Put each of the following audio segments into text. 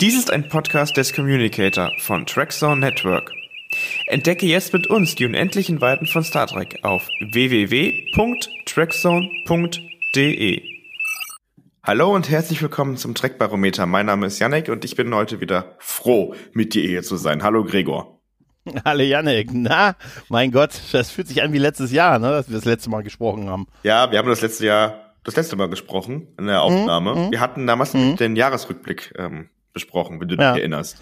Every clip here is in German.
Dies ist ein Podcast des Communicator von Trackzone Network. Entdecke jetzt mit uns die unendlichen Weiten von Star Trek auf www.trackzone.de. Hallo und herzlich willkommen zum Trackbarometer. Mein Name ist Yannick und ich bin heute wieder froh, mit dir hier zu sein. Hallo Gregor. Hallo Yannick. Na, mein Gott, das fühlt sich an wie letztes Jahr, ne, dass wir das letzte Mal gesprochen haben. Ja, wir haben das letzte Jahr, das letzte Mal gesprochen in der Aufnahme. Mhm. Wir hatten damals mhm. den Jahresrückblick ähm, besprochen, wenn du ja. dich erinnerst.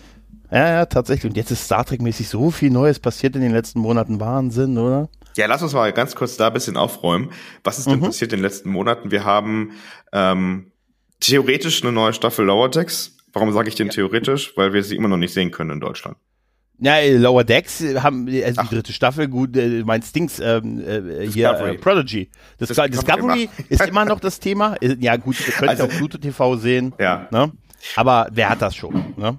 Ja, ja, tatsächlich. Und jetzt ist Star Trek-mäßig so viel Neues passiert in den letzten Monaten. Wahnsinn, oder? Ja, lass uns mal ganz kurz da ein bisschen aufräumen. Was ist denn mhm. passiert in den letzten Monaten? Wir haben ähm, theoretisch eine neue Staffel Lower Decks. Warum sage ich denn ja. theoretisch? Weil wir sie immer noch nicht sehen können in Deutschland. Ja, Lower Decks haben also Ach. die dritte Staffel, gut, äh, mein Stings ähm, äh, hier äh, Prodigy. Das Discovery ist immer noch das Thema. Äh, ja, gut, wir können also, auf Pluto TV sehen. Ja. Ne? Aber wer hat das schon? Ne?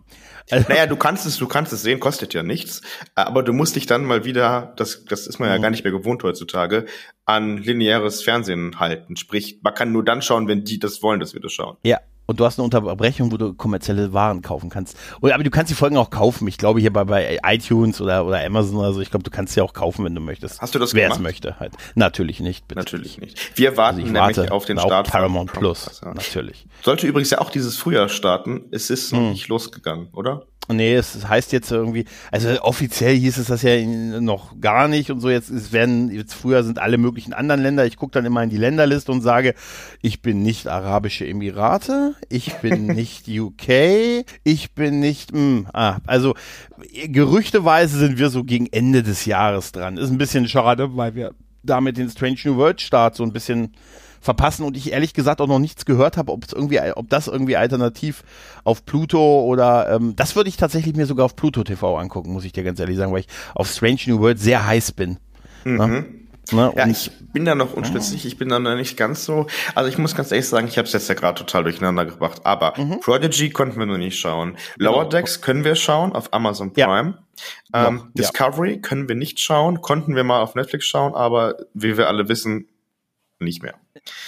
Also, naja, du kannst es, du kannst es sehen, kostet ja nichts, aber du musst dich dann mal wieder, das, das ist man ja mhm. gar nicht mehr gewohnt heutzutage, an lineares Fernsehen halten. Sprich, man kann nur dann schauen, wenn die das wollen, dass wir das schauen. Ja, und du hast eine Unterbrechung, wo du kommerzielle Waren kaufen kannst. Oder, aber du kannst die Folgen auch kaufen. Ich glaube hier bei, bei iTunes oder, oder Amazon oder so. Ich glaube, du kannst sie auch kaufen, wenn du möchtest. Hast du das Wer es möchte halt. Natürlich nicht. Bitte. Natürlich nicht. Wir warten also nämlich warte auf den Start. Paramount Plus, ja. natürlich. Sollte übrigens ja auch dieses Frühjahr starten. Es ist noch hm. nicht losgegangen, oder? Nee, es heißt jetzt irgendwie, also offiziell hieß es das ja noch gar nicht und so. Jetzt es werden, jetzt früher sind alle möglichen anderen Länder. Ich gucke dann immer in die Länderliste und sage, ich bin nicht Arabische Emirate, ich bin nicht UK, ich bin nicht, mh, hm, ah, also gerüchteweise sind wir so gegen Ende des Jahres dran. Ist ein bisschen schade, weil wir damit den Strange New World Start so ein bisschen verpassen und ich ehrlich gesagt auch noch nichts gehört habe, ob es irgendwie, ob das irgendwie alternativ auf Pluto oder ähm, das würde ich tatsächlich mir sogar auf Pluto TV angucken, muss ich dir ganz ehrlich sagen, weil ich auf Strange New World sehr heiß bin. Mhm. Ne? Ne? Ja, ich bin da noch unschlüssig, ich bin da noch nicht ganz so. Also ich muss ganz ehrlich sagen, ich habe es jetzt ja gerade total durcheinander gebracht. Aber mhm. Prodigy konnten wir noch nicht schauen. Lower genau. Decks können wir schauen auf Amazon Prime. Ja. Ähm, Discovery ja. können wir nicht schauen, konnten wir mal auf Netflix schauen, aber wie wir alle wissen, nicht mehr.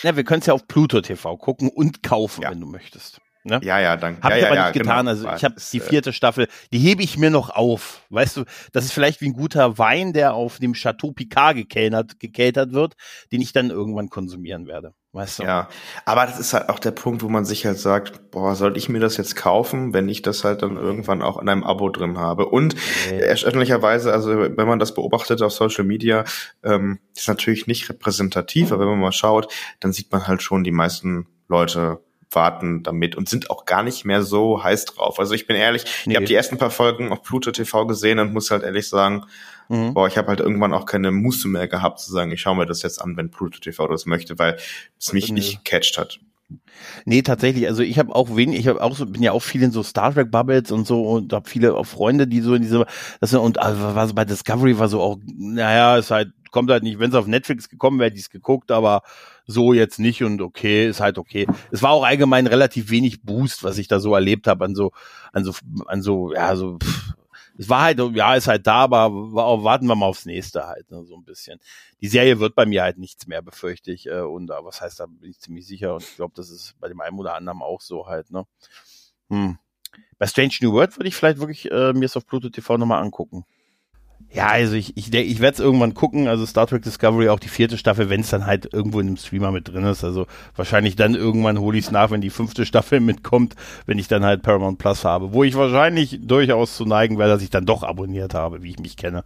Ja, wir können es ja auf Pluto TV gucken und kaufen, ja. wenn du möchtest. Ne? Ja, ja, danke. Hab ja, ich aber ja, nicht getan. Genau. Also ich habe die äh, vierte Staffel, die hebe ich mir noch auf. Weißt du, das ist vielleicht wie ein guter Wein, der auf dem Chateau Picard gekellnert, gekeltert wird, den ich dann irgendwann konsumieren werde. Weißt du? Ja, aber das ist halt auch der Punkt, wo man sich halt sagt, boah, soll ich mir das jetzt kaufen, wenn ich das halt dann irgendwann auch in einem Abo drin habe? Und nee. erstaunlicherweise, also wenn man das beobachtet auf Social Media, ähm, ist natürlich nicht repräsentativ, aber wenn man mal schaut, dann sieht man halt schon die meisten Leute warten damit und sind auch gar nicht mehr so heiß drauf. Also ich bin ehrlich, nee. ich habe die ersten paar Folgen auf Pluto TV gesehen und muss halt ehrlich sagen, mhm. boah, ich habe halt irgendwann auch keine Muße mehr gehabt zu sagen, ich schaue mir das jetzt an, wenn Pluto TV das möchte, weil es mich nicht gecatcht hat. Nee, tatsächlich. Also ich habe auch wenig, ich habe auch so, bin ja auch viel in so Star Trek Bubbles und so und habe viele auch Freunde, die so in diese, das und also war so bei Discovery war so auch, naja, es halt kommt halt nicht, wenn es auf Netflix gekommen wäre, hätte ich es geguckt, aber so jetzt nicht und okay, ist halt okay. Es war auch allgemein relativ wenig Boost, was ich da so erlebt habe an so, an so, an so, ja, so, pff, es war halt, ja, ist halt da, aber warten wir mal aufs nächste halt, ne, so ein bisschen. Die Serie wird bei mir halt nichts mehr, befürchte ich. Äh, und äh, was heißt, da bin ich ziemlich sicher und ich glaube, das ist bei dem einen oder anderen auch so halt, ne. Hm. Bei Strange New World würde ich vielleicht wirklich äh, mir es auf Pluto TV nochmal angucken. Ja, also ich, ich, ich werde es irgendwann gucken, also Star Trek Discovery, auch die vierte Staffel, wenn es dann halt irgendwo in einem Streamer mit drin ist. Also wahrscheinlich dann irgendwann hole ich es nach, wenn die fünfte Staffel mitkommt, wenn ich dann halt Paramount Plus habe. Wo ich wahrscheinlich durchaus zu neigen werde, dass ich dann doch abonniert habe, wie ich mich kenne.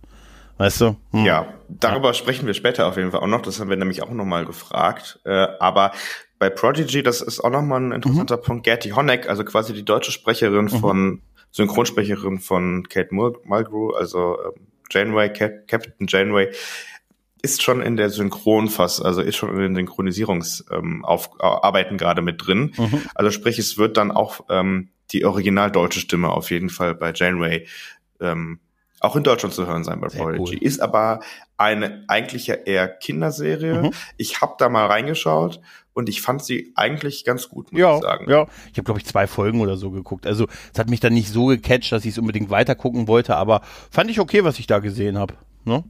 Weißt du? Hm. Ja, darüber ja. sprechen wir später auf jeden Fall auch noch. Das haben wir nämlich auch nochmal gefragt. Äh, aber bei Prodigy, das ist auch nochmal ein interessanter mhm. Punkt. Gertie Honeck, also quasi die deutsche Sprecherin mhm. von, Synchronsprecherin von Kate Mulgrew, also ähm, Janeway, Cap Captain Janeway, ist schon in der Synchronfass, also ist schon in den Synchronisierungsarbeiten ähm, gerade mit drin. Mhm. Also sprich, es wird dann auch ähm, die original deutsche Stimme auf jeden Fall bei Janeway ähm, auch in Deutschland zu hören sein bei Sehr Prodigy. Cool. Ist aber eine eigentlich ja eher Kinderserie. Mhm. Ich habe da mal reingeschaut und ich fand sie eigentlich ganz gut, muss ja, ich sagen. Ja, ich habe glaube ich zwei Folgen oder so geguckt. Also es hat mich dann nicht so gecatcht, dass ich es unbedingt weiter gucken wollte, aber fand ich okay, was ich da gesehen habe. Ne?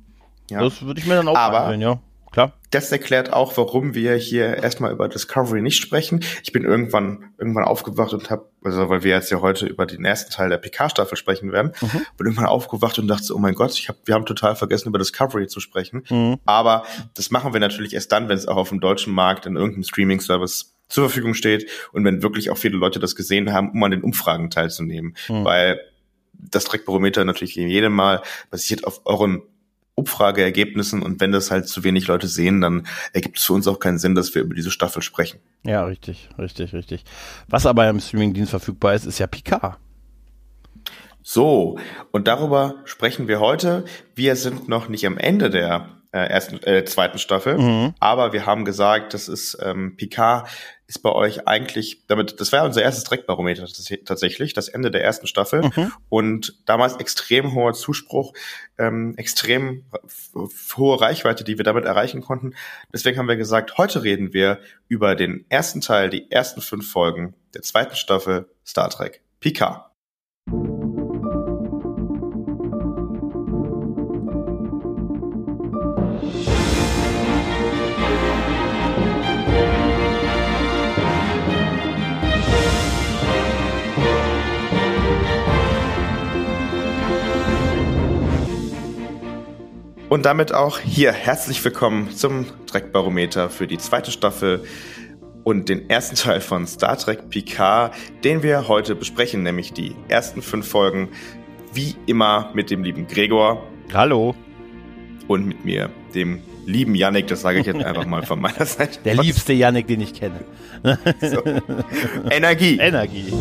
Ja. Das würde ich mir dann auch aber, ansehen, ja. Klar. Das erklärt auch, warum wir hier erstmal über Discovery nicht sprechen. Ich bin irgendwann irgendwann aufgewacht und habe, also weil wir jetzt ja heute über den ersten Teil der PK-Staffel sprechen werden, mhm. bin irgendwann aufgewacht und dachte, so, oh mein Gott, ich hab, wir haben total vergessen über Discovery zu sprechen. Mhm. Aber das machen wir natürlich erst dann, wenn es auch auf dem deutschen Markt in irgendeinem Streaming-Service zur Verfügung steht und wenn wirklich auch viele Leute das gesehen haben, um an den Umfragen teilzunehmen. Mhm. Weil das Trackbarometer natürlich jedem Mal basiert auf euren Umfrageergebnissen und wenn das halt zu wenig Leute sehen, dann ergibt es für uns auch keinen Sinn, dass wir über diese Staffel sprechen. Ja, richtig, richtig, richtig. Was aber im Streamingdienst verfügbar ist, ist ja Picard. So, und darüber sprechen wir heute. Wir sind noch nicht am Ende der äh, ersten, äh, zweiten Staffel. Mhm. Aber wir haben gesagt, das ist ähm, Picard ist bei euch eigentlich, damit, das war unser erstes Dreckbarometer tatsächlich, das Ende der ersten Staffel mhm. und damals extrem hoher Zuspruch, ähm, extrem hohe Reichweite, die wir damit erreichen konnten. Deswegen haben wir gesagt, heute reden wir über den ersten Teil, die ersten fünf Folgen der zweiten Staffel Star Trek Picard. Und damit auch hier herzlich willkommen zum Dreckbarometer für die zweite Staffel und den ersten Teil von Star Trek Picard, den wir heute besprechen, nämlich die ersten fünf Folgen, wie immer mit dem lieben Gregor. Hallo. Und mit mir, dem lieben Yannick, das sage ich jetzt einfach mal von meiner Seite. Der liebste Yannick, den ich kenne. So. Energie. Energie.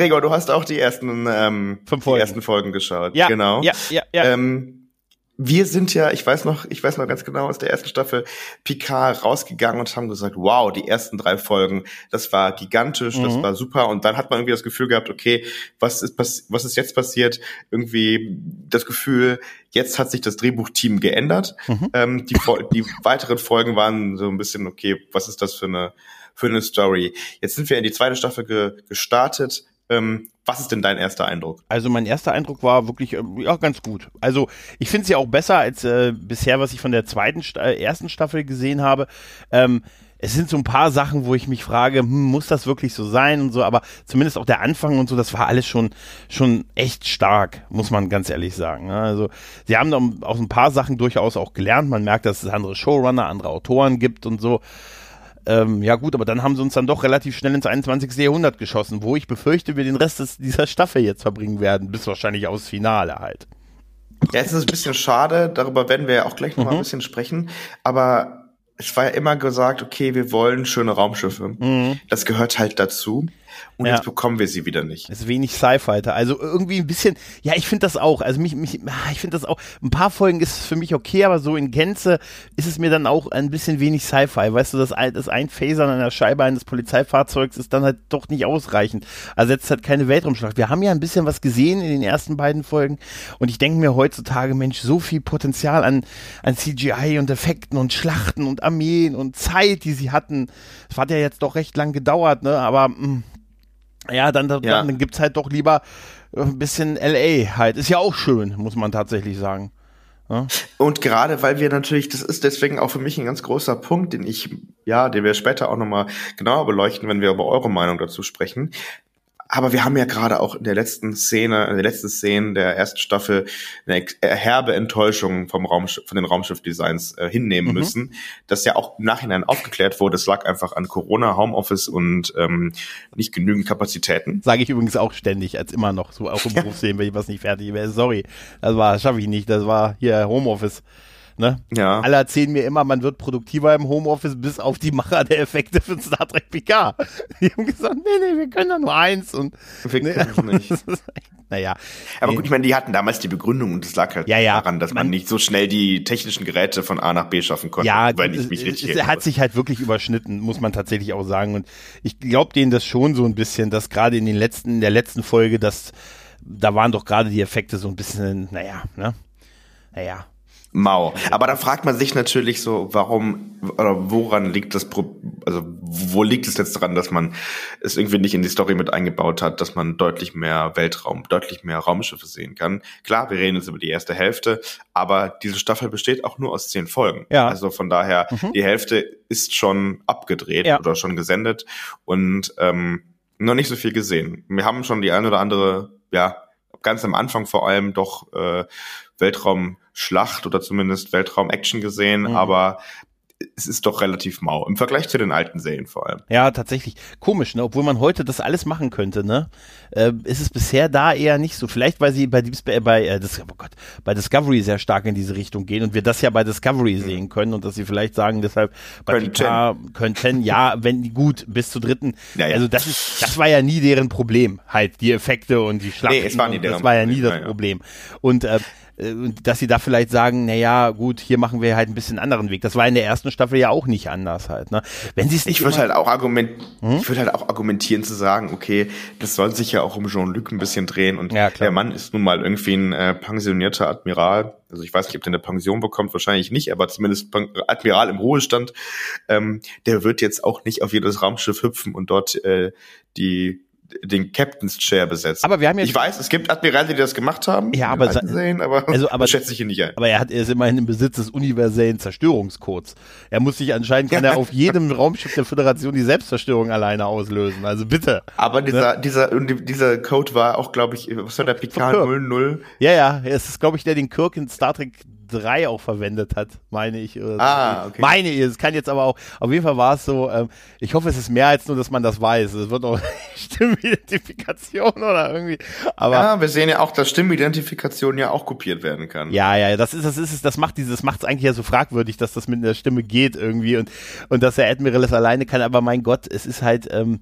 Gregor, du hast auch die ersten, ähm, Fünf Folgen. Die ersten Folgen geschaut. Ja, genau. Ja, ja, ja. Ähm, wir sind ja, ich weiß noch, ich weiß noch ganz genau aus der ersten Staffel Picard rausgegangen und haben gesagt, wow, die ersten drei Folgen, das war gigantisch, mhm. das war super. Und dann hat man irgendwie das Gefühl gehabt, okay, was ist, was ist jetzt passiert? Irgendwie das Gefühl, jetzt hat sich das Drehbuchteam geändert. Mhm. Ähm, die, die weiteren Folgen waren so ein bisschen, okay, was ist das für eine, für eine Story? Jetzt sind wir in die zweite Staffel ge gestartet ähm, was ist denn dein erster Eindruck? Also mein erster Eindruck war wirklich äh, ja ganz gut. Also ich finde es ja auch besser als äh, bisher, was ich von der zweiten äh, ersten Staffel gesehen habe. Ähm, es sind so ein paar Sachen, wo ich mich frage, hm, muss das wirklich so sein und so, aber zumindest auch der Anfang und so, das war alles schon, schon echt stark, muss man ganz ehrlich sagen. Ne? Also, sie haben auch ein paar Sachen durchaus auch gelernt. Man merkt, dass es andere Showrunner, andere Autoren gibt und so. Ähm, ja gut, aber dann haben sie uns dann doch relativ schnell ins 21. Jahrhundert geschossen, wo ich befürchte, wir den Rest des, dieser Staffel jetzt verbringen werden, bis wahrscheinlich aufs Finale halt. Ja, es ist ein bisschen schade, darüber werden wir ja auch gleich noch mhm. mal ein bisschen sprechen, aber es war ja immer gesagt, okay, wir wollen schöne Raumschiffe. Mhm. Das gehört halt dazu und ja. jetzt bekommen wir sie wieder nicht. Das ist wenig Sci-Fi. Also irgendwie ein bisschen, ja, ich finde das auch. Also mich, mich, ah, ich finde das auch. Ein paar Folgen ist es für mich okay, aber so in Gänze ist es mir dann auch ein bisschen wenig Sci-Fi. Weißt du, das, das Einphasern an der Scheibe eines Polizeifahrzeugs ist dann halt doch nicht ausreichend. Also jetzt hat keine Weltraumschlacht. Wir haben ja ein bisschen was gesehen in den ersten beiden Folgen und ich denke mir heutzutage, Mensch, so viel Potenzial an, an CGI und Effekten und Schlachten und Armeen und Zeit, die sie hatten. Das hat ja jetzt doch recht lang gedauert, ne? Aber mh, mm, ja, dann, dann, ja. dann gibt's halt doch lieber ein bisschen LA halt. Ist ja auch schön, muss man tatsächlich sagen. Ja? Und gerade weil wir natürlich, das ist deswegen auch für mich ein ganz großer Punkt, den ich, ja, den wir später auch nochmal genauer beleuchten, wenn wir über eure Meinung dazu sprechen. Aber wir haben ja gerade auch in der letzten Szene, in der letzten Szene der ersten Staffel eine herbe Enttäuschung vom Raumschiff, von den Raumschiffdesigns äh, hinnehmen mhm. müssen, das ja auch im Nachhinein aufgeklärt wurde. Es lag einfach an Corona, Homeoffice und ähm, nicht genügend Kapazitäten. Sage ich übrigens auch ständig, als immer noch so auch im Berufsleben, wenn ich was nicht fertig wäre. Sorry, das war, schaffe ich nicht. Das war hier Homeoffice. Ne? Ja. Alle erzählen mir immer, man wird produktiver im Homeoffice, bis auf die Macher der Effekte für Star Trek Picard. Die haben gesagt, nee, nee, wir können da nur eins und wir nee, können nicht. naja. Aber gut, ich meine, die hatten damals die Begründung und es lag halt ja, ja. daran, dass man, man, nicht so schnell die technischen Geräte von A nach B schaffen konnte. Ja, weil ich mich richtig es, hat sich halt wirklich überschnitten, muss man tatsächlich auch sagen. Und ich glaube denen das schon so ein bisschen, dass gerade in den letzten, in der letzten Folge, dass da waren doch gerade die Effekte so ein bisschen, naja, ne? Naja, mau. Aber da fragt man sich natürlich so, warum oder woran liegt das Pro also wo liegt es jetzt daran, dass man es irgendwie nicht in die Story mit eingebaut hat, dass man deutlich mehr Weltraum, deutlich mehr Raumschiffe sehen kann? Klar, wir reden jetzt über die erste Hälfte, aber diese Staffel besteht auch nur aus zehn Folgen. Ja. Also von daher, mhm. die Hälfte ist schon abgedreht ja. oder schon gesendet und ähm, noch nicht so viel gesehen. Wir haben schon die eine oder andere, ja, ganz am Anfang vor allem doch äh, Weltraumschlacht oder zumindest Weltraum-Action gesehen, mhm. aber es ist doch relativ mau im Vergleich zu den alten Serien vor allem. Ja, tatsächlich komisch, ne? Obwohl man heute das alles machen könnte, ne? Äh, ist es bisher da eher nicht so. Vielleicht weil sie bei Deep Space, bei äh, das, oh Gott, bei Discovery sehr stark in diese Richtung gehen und wir das ja bei Discovery mhm. sehen können und dass sie vielleicht sagen, deshalb bei könnten. Picard könnten, ja, wenn gut bis zur dritten. Ja, ja. Also das ist, das war ja nie deren Problem, halt die Effekte und die Schlachten. Nee, es war nie deren das war ja nie das Problem. Und äh, äh, dass sie da vielleicht sagen, na ja, gut, hier machen wir halt ein bisschen anderen Weg. Das war in der ersten Staffel ja auch nicht anders halt. Ne? Wenn sie es ich würde halt auch argument, hm? ich würde halt auch argumentieren zu sagen, okay, das soll sich ja auch um Jean-Luc ein bisschen drehen und ja, der Mann ist nun mal irgendwie ein äh, pensionierter Admiral. Also ich weiß nicht, ob der eine Pension bekommt, wahrscheinlich nicht, aber zumindest Admiral im Ruhestand. Ähm, der wird jetzt auch nicht auf jedes Raumschiff hüpfen und dort äh, die den Captain's Chair besetzt. Aber wir haben ja ich weiß, es gibt Admirale, die das gemacht haben. Ja, aber, sehen, aber, also, aber schätze ich hier nicht ein. Aber er hat er ist immerhin im Besitz des universellen Zerstörungscodes. Er muss sich anscheinend kann er auf jedem Raumschiff der Föderation die Selbstzerstörung alleine auslösen. Also bitte. Aber dieser ne? dieser dieser Code war auch, glaube ich, was war der Picard 00? Ja, ja, es ist glaube ich der den Kirk in Star Trek 3 auch verwendet hat, meine ich. ah, okay. Meine ich. Es kann jetzt aber auch, auf jeden Fall war es so, ähm, ich hoffe, es ist mehr als nur, dass man das weiß. Es wird auch Stimmidentifikation oder irgendwie. Aber ja, wir sehen ja auch, dass Stimmidentifikation ja auch kopiert werden kann. Ja, ja, das ist, das ist es, das macht dieses, macht es eigentlich ja so fragwürdig, dass das mit der Stimme geht irgendwie und, und dass der Admiral es alleine kann, aber mein Gott, es ist halt, ähm,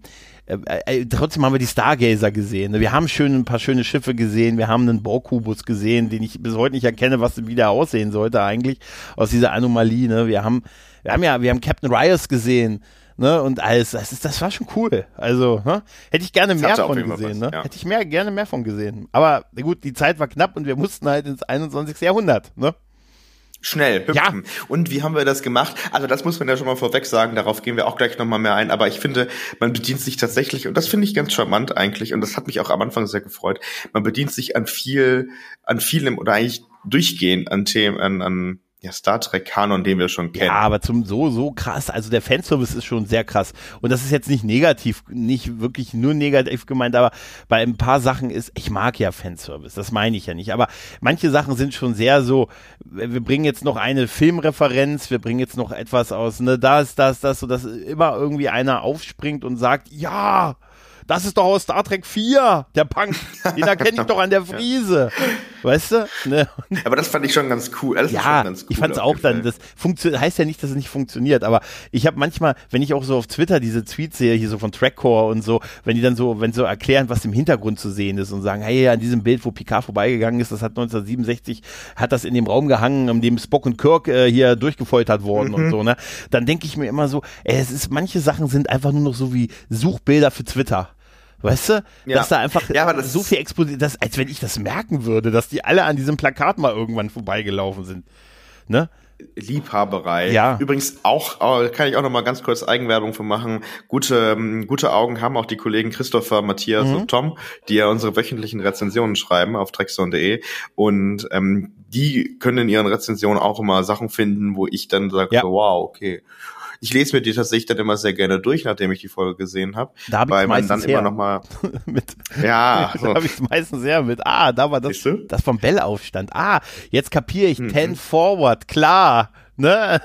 äh, äh, trotzdem haben wir die Stargazer gesehen. Wir haben schön ein paar schöne Schiffe gesehen. Wir haben einen Borkubus gesehen, den ich bis heute nicht erkenne, was wie der aussehen sollte eigentlich aus dieser Anomalie. Ne? Wir haben, wir haben ja, wir haben Captain Rios gesehen. Ne, und alles, das ist, das war schon cool. Also, ne? hätte ich gerne mehr von gesehen, was, ne? Ja. Hätte ich mehr, gerne mehr von gesehen. Aber gut, die Zeit war knapp und wir mussten halt ins 21. Jahrhundert, ne? Schnell hüpfen. Ja. Und wie haben wir das gemacht? Also das muss man ja schon mal vorweg sagen, darauf gehen wir auch gleich nochmal mehr ein, aber ich finde, man bedient sich tatsächlich, und das finde ich ganz charmant eigentlich, und das hat mich auch am Anfang sehr gefreut, man bedient sich an viel, an vielem oder eigentlich durchgehend an Themen, an, an ja, Star Trek Kanon, den wir schon kennen. Ja, aber zum so, so krass. Also der Fanservice ist schon sehr krass. Und das ist jetzt nicht negativ, nicht wirklich nur negativ gemeint, aber bei ein paar Sachen ist, ich mag ja Fanservice, das meine ich ja nicht. Aber manche Sachen sind schon sehr so, wir bringen jetzt noch eine Filmreferenz, wir bringen jetzt noch etwas aus, ne, das, das, das, so dass immer irgendwie einer aufspringt und sagt, ja, das ist doch aus Star Trek 4, der Punk. Den erkenne ich doch an der Friese. Weißt du? Ne? Aber das fand ich schon ganz cool. Das ja, ganz cool ich fand es auch dann, das funktioniert, heißt ja nicht, dass es nicht funktioniert, aber ich habe manchmal, wenn ich auch so auf Twitter diese Tweets sehe, hier so von Trackcore und so, wenn die dann so, wenn so erklären, was im Hintergrund zu sehen ist und sagen, hey, an diesem Bild, wo Picard vorbeigegangen ist, das hat 1967, hat das in dem Raum gehangen, in dem Spock und Kirk äh, hier durchgefoltert worden mhm. und so, ne? Dann denke ich mir immer so, ey, es ist, manche Sachen sind einfach nur noch so wie Suchbilder für Twitter. Weißt du? Ja. Dass da einfach ja, aber das so viel explodiert, dass, als wenn ich das merken würde, dass die alle an diesem Plakat mal irgendwann vorbeigelaufen sind. Ne? Liebhaberei. Ja. Übrigens auch, kann ich auch noch mal ganz kurz Eigenwerbung für machen. Gute, ähm, gute Augen haben auch die Kollegen Christopher, Matthias mhm. und Tom, die ja unsere wöchentlichen Rezensionen schreiben auf trackzone.de und ähm, die können in ihren Rezensionen auch immer Sachen finden, wo ich dann sage, ja. wow, okay, ich lese mir die tatsächlich dann immer sehr gerne durch, nachdem ich die Folge gesehen habe. Da habe ich meistens dann her. immer noch mal mit. Ja, so. da habe ich meistens sehr mit. Ah, da war das, das vom Bell-Aufstand. Ah, jetzt kapiere ich. Mhm. Ten Forward, klar. Ne?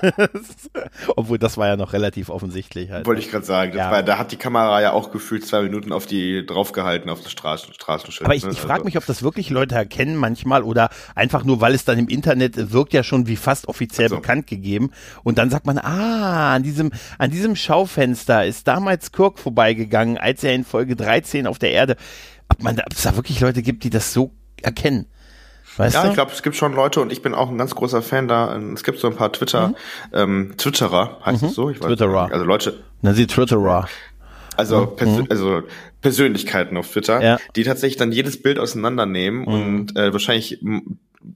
Obwohl, das war ja noch relativ offensichtlich. Halt. Wollte ich gerade sagen. Ja. War, da hat die Kamera ja auch gefühlt zwei Minuten auf die draufgehalten, auf das Straßen, Straßenschild. Aber ich, ne? ich frage also. mich, ob das wirklich Leute erkennen manchmal oder einfach nur, weil es dann im Internet wirkt ja schon wie fast offiziell also. bekannt gegeben. Und dann sagt man, ah, an diesem, an diesem Schaufenster ist damals Kirk vorbeigegangen, als er in Folge 13 auf der Erde. Ob man ob es da wirklich Leute gibt, die das so erkennen. Weißt ja, du? ich glaube, es gibt schon Leute und ich bin auch ein ganz großer Fan da. Es gibt so ein paar Twitter, mhm. ähm, Twitterer, heißt mhm. es so? Ich weiß Twitterer. Nicht. Also Leute. Na, sie Twitterer. Also, mhm. Pers also Persönlichkeiten auf Twitter, ja. die tatsächlich dann jedes Bild auseinandernehmen mhm. und äh, wahrscheinlich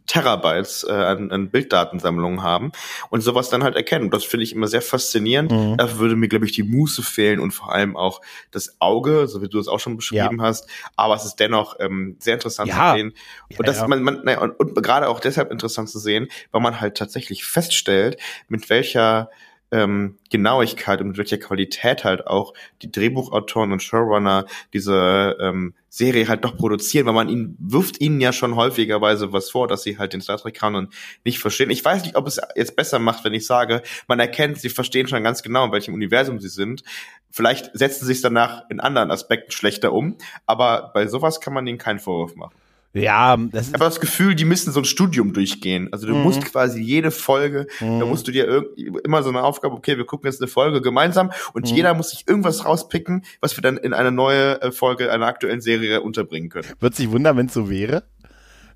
Terabytes äh, an, an Bilddatensammlungen haben und sowas dann halt erkennen. Und das finde ich immer sehr faszinierend. Mhm. Da würde mir, glaube ich, die Muße fehlen und vor allem auch das Auge, so wie du es auch schon beschrieben ja. hast. Aber es ist dennoch ähm, sehr interessant ja. zu sehen. Und ja, das man, man naja, und, und gerade auch deshalb interessant zu sehen, weil man halt tatsächlich feststellt, mit welcher ähm, Genauigkeit und mit welcher Qualität halt auch die Drehbuchautoren und Showrunner diese ähm, Serie halt doch produzieren, weil man ihnen wirft ihnen ja schon häufigerweise was vor, dass sie halt den Star Trek Kanon nicht verstehen. Ich weiß nicht, ob es jetzt besser macht, wenn ich sage, man erkennt, sie verstehen schon ganz genau, in welchem Universum sie sind. Vielleicht setzen sie es danach in anderen Aspekten schlechter um, aber bei sowas kann man ihnen keinen Vorwurf machen. Ja, das ist. Ich habe das Gefühl, die müssen so ein Studium durchgehen. Also du mhm. musst quasi jede Folge, mhm. da musst du dir immer so eine Aufgabe, okay, wir gucken jetzt eine Folge gemeinsam und mhm. jeder muss sich irgendwas rauspicken, was wir dann in eine neue äh, Folge einer aktuellen Serie unterbringen können. Wird sich wundern, wenn es so wäre.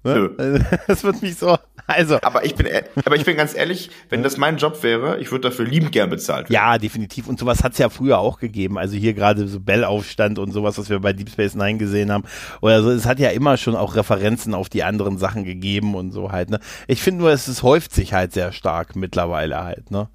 Ne? Das wird mich so. Also. Aber ich bin, e-, aber ich bin ganz ehrlich, wenn das mein Job wäre, ich würde dafür liebend gern bezahlt werden. Ja, definitiv. Und sowas hat es ja früher auch gegeben. Also hier gerade so Bell-Aufstand und sowas, was wir bei Deep Space Nine gesehen haben. Oder so. Es hat ja immer schon auch Referenzen auf die anderen Sachen gegeben und so halt. Ne? Ich finde nur, es, es häuft sich halt sehr stark mittlerweile halt. Ne?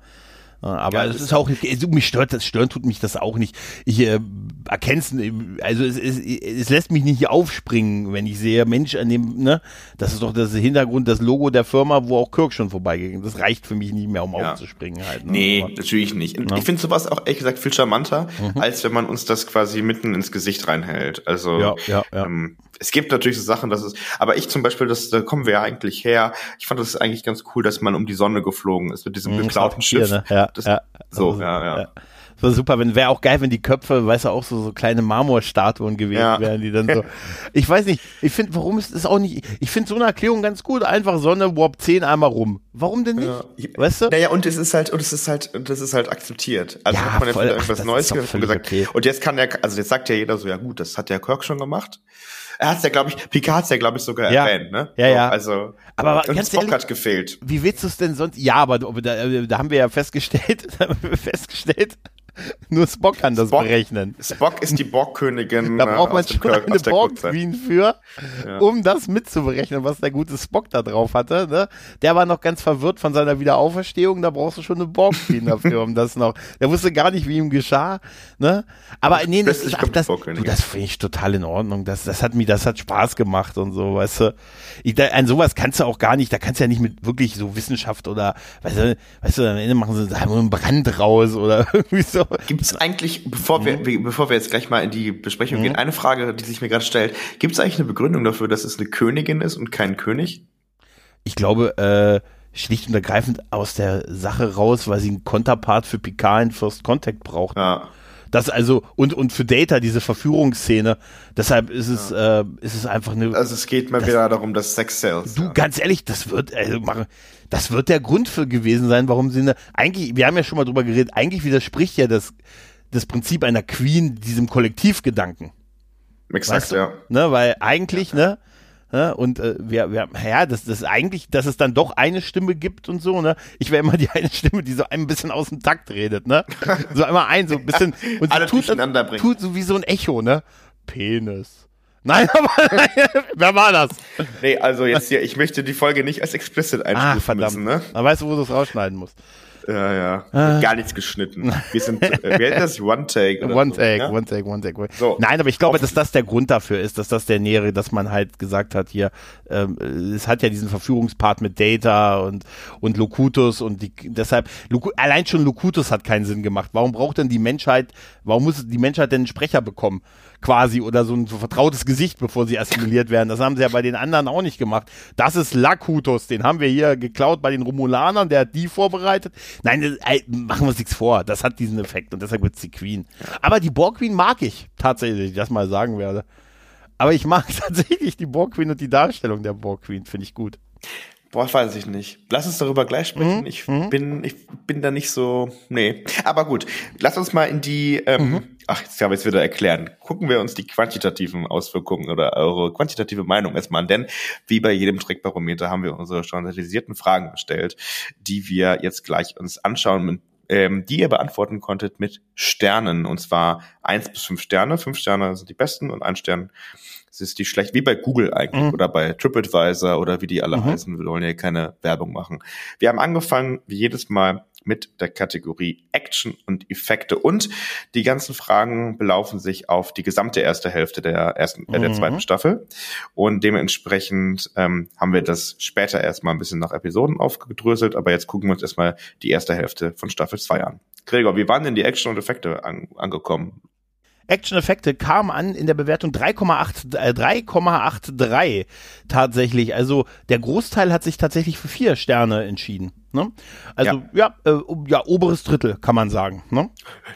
Aber ja, es ist auch, mich stört das, stören tut mich das auch nicht. Ich äh, erkenne es, also es, es, es lässt mich nicht aufspringen, wenn ich sehe, Mensch, an dem, ne, das ist doch das Hintergrund, das Logo der Firma, wo auch Kirk schon vorbeigegangen Das reicht für mich nicht mehr, um ja. aufzuspringen halt. Ne? Nee, Aber, natürlich nicht. Ja. Ich finde sowas auch ehrlich gesagt viel charmanter, mhm. als wenn man uns das quasi mitten ins Gesicht reinhält. Also ja, ja, ja. Ähm, es gibt natürlich so Sachen, dass es, aber ich zum Beispiel, das, da kommen wir ja eigentlich her. Ich fand das eigentlich ganz cool, dass man um die Sonne geflogen ist mit diesem mhm, geklauten Schiff. Ne? ja, das, ja, so, also, ja, ja. ja. So super, wenn wäre auch geil, wenn die Köpfe, weißt du, auch so, so kleine Marmorstatuen gewesen ja. wären, die dann so. Ich weiß nicht, ich finde, warum ist es auch nicht. Ich finde so eine Erklärung ganz gut, einfach Sonne Warp 10 einmal rum. Warum denn nicht? Ja. Weißt du? Naja, und es ist halt, und es ist halt, und das ist halt akzeptiert. Also ja, hat man voll, jetzt etwas Neues gesagt. Okay. Und jetzt kann der, also jetzt sagt ja jeder so, ja gut, das hat der Kirk schon gemacht. Er hat's ja, glaube ich, Picard hat's ja, glaube ich, sogar ja. erwähnt, ne? Ja, ja. Also, aber und Spock ehrlich, hat gefehlt. Wie willst du es denn sonst? Ja, aber da, da haben wir ja festgestellt, festgestellt, nur Spock kann das Spock, berechnen. Spock ist die Borgkönigin. Da braucht man schon Kirk, eine Borg-Queen für, ja. um das mitzuberechnen, was der gute Spock da drauf hatte. Ne? Der war noch ganz verwirrt von seiner Wiederauferstehung. Da brauchst du schon eine Borg-Queen dafür, um das noch. Der wusste gar nicht, wie ihm geschah. Ne? Aber nee, das, ist, ach, das, du, das finde ich total in Ordnung. Das, das hat mir, das hat Spaß gemacht und so, weißt du. Ich, da, an sowas kannst du auch gar nicht, da kannst du ja nicht mit wirklich so Wissenschaft oder, weißt du, weißt du, am Ende machen sie einen Brand raus oder irgendwie so. Gibt es eigentlich, bevor wir, mhm. bevor wir jetzt gleich mal in die Besprechung mhm. gehen, eine Frage, die sich mir gerade stellt. Gibt es eigentlich eine Begründung dafür, dass es eine Königin ist und kein König? Ich glaube, äh, schlicht und ergreifend aus der Sache raus, weil sie einen Konterpart für Picard in First Contact braucht. Ja. Das also, und, und für Data, diese Verführungsszene, deshalb ist es, ja. äh, ist es einfach eine. Also es geht mal wieder darum, dass Sex Sales. Du, ja. ganz ehrlich, das wird, also, das wird der Grund für gewesen sein, warum sie eine, eigentlich, wir haben ja schon mal drüber geredet, eigentlich widerspricht ja das, das Prinzip einer Queen diesem Kollektivgedanken. Exakt, weißt du? ja. Ne, weil eigentlich, ja. ne, Ne? Und äh, wir, wir, ja, das, das eigentlich, dass es dann doch eine Stimme gibt und so, ne? Ich wäre immer die eine Stimme, die so ein bisschen aus dem Takt redet, ne? So einmal ein, so ein bisschen und Alle tut, tut so wie so ein Echo, ne? Penis. Nein, aber wer war das? Nee, also jetzt hier, ich möchte die Folge nicht als explicit einstufen ah, verdammt. müssen, ne? Man weißt du, wo du es rausschneiden musst. Ja, ja. Ah. Gar nichts geschnitten. Wir sind, äh, wie heißt das? One Take. One so, Take, ja? One Take, One Take. So. Nein, aber ich glaube, dass das der Grund dafür ist, dass das der Nähere, dass man halt gesagt hat, hier, ähm, es hat ja diesen Verführungspart mit Data und, und Locutus und die, deshalb, Locu allein schon Locutus hat keinen Sinn gemacht. Warum braucht denn die Menschheit, warum muss die Menschheit denn einen Sprecher bekommen? Quasi oder so ein so vertrautes Gesicht, bevor sie assimiliert werden. Das haben sie ja bei den anderen auch nicht gemacht. Das ist Lakutus, den haben wir hier geklaut bei den Romulanern, der hat die vorbereitet. Nein, ey, machen wir uns nichts vor, das hat diesen Effekt und deshalb wird's die Queen. Aber die Borg Queen mag ich tatsächlich, das mal sagen werde. Aber ich mag tatsächlich die Borg Queen und die Darstellung der Borg Queen, finde ich gut. Boah, weiß ich nicht. Lass uns darüber gleich sprechen. Mhm. Ich mhm. bin, ich bin da nicht so, nee. Aber gut, lass uns mal in die, ähm, mhm. ach, jetzt habe ich es wieder erklären. Gucken wir uns die quantitativen Auswirkungen oder eure quantitative Meinung erstmal an. Denn wie bei jedem Trickbarometer haben wir unsere standardisierten Fragen gestellt, die wir jetzt gleich uns anschauen, ähm, die ihr beantworten konntet mit Sternen. Und zwar eins bis fünf Sterne. Fünf Sterne sind die besten und ein Stern es ist die schlecht, wie bei Google eigentlich mhm. oder bei TripAdvisor oder wie die alle mhm. heißen. Wir wollen ja keine Werbung machen. Wir haben angefangen, wie jedes Mal, mit der Kategorie Action und Effekte und die ganzen Fragen belaufen sich auf die gesamte erste Hälfte der ersten, äh, der mhm. zweiten Staffel und dementsprechend ähm, haben wir das später erstmal ein bisschen nach Episoden aufgedröselt, aber jetzt gucken wir uns erstmal die erste Hälfte von Staffel 2 an. Gregor, wie waren denn die Action und Effekte an, angekommen? Action-Effekte kamen an in der Bewertung 3,8 äh, 3,83 tatsächlich. Also der Großteil hat sich tatsächlich für vier Sterne entschieden. Ne? Also ja, ja, äh, ja, oberes Drittel kann man sagen. Ne?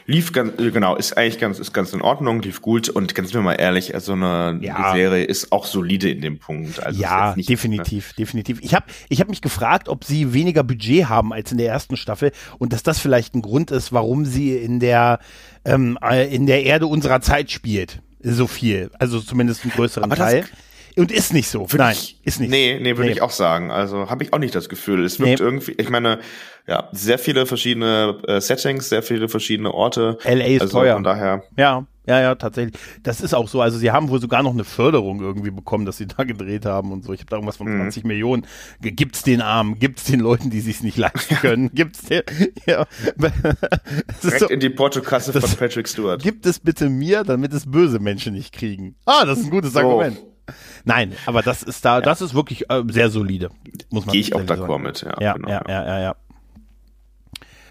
Lief ganz, äh, genau, ist eigentlich ganz, ist ganz in Ordnung, lief gut und ganz mir mal ehrlich, also eine ja. Serie ist auch solide in dem Punkt. Also ja, nicht, definitiv, ne? definitiv. Ich habe ich hab mich gefragt, ob sie weniger Budget haben als in der ersten Staffel und dass das vielleicht ein Grund ist, warum sie in der ähm, äh, in der Erde unserer Zeit spielt. So viel, also zumindest einen größeren Aber Teil. Und ist nicht so. Nein, ich, ist nicht. Nee, nee, würde nee. ich auch sagen. Also habe ich auch nicht das Gefühl. Es wirkt nee. irgendwie, ich meine, ja, sehr viele verschiedene äh, Settings, sehr viele verschiedene Orte. LA ist also teuer. Von daher. Ja, ja, ja, tatsächlich. Das ist auch so. Also sie haben wohl sogar noch eine Förderung irgendwie bekommen, dass sie da gedreht haben und so. Ich habe da irgendwas von mhm. 20 Millionen. Gibt's den Armen, gibt's den Leuten, die sich's nicht leisten können, gibt's den, ja. Direkt so, in die Portokasse von Patrick Stewart. Gibt es bitte mir, damit es böse Menschen nicht kriegen. Ah, das ist ein gutes Argument. Oh. Nein, aber das ist da, ja. das ist wirklich äh, sehr solide. Muss man Gehe ich auch d'accord mit, ja. Ja, genau, ja, ja, ja, ja.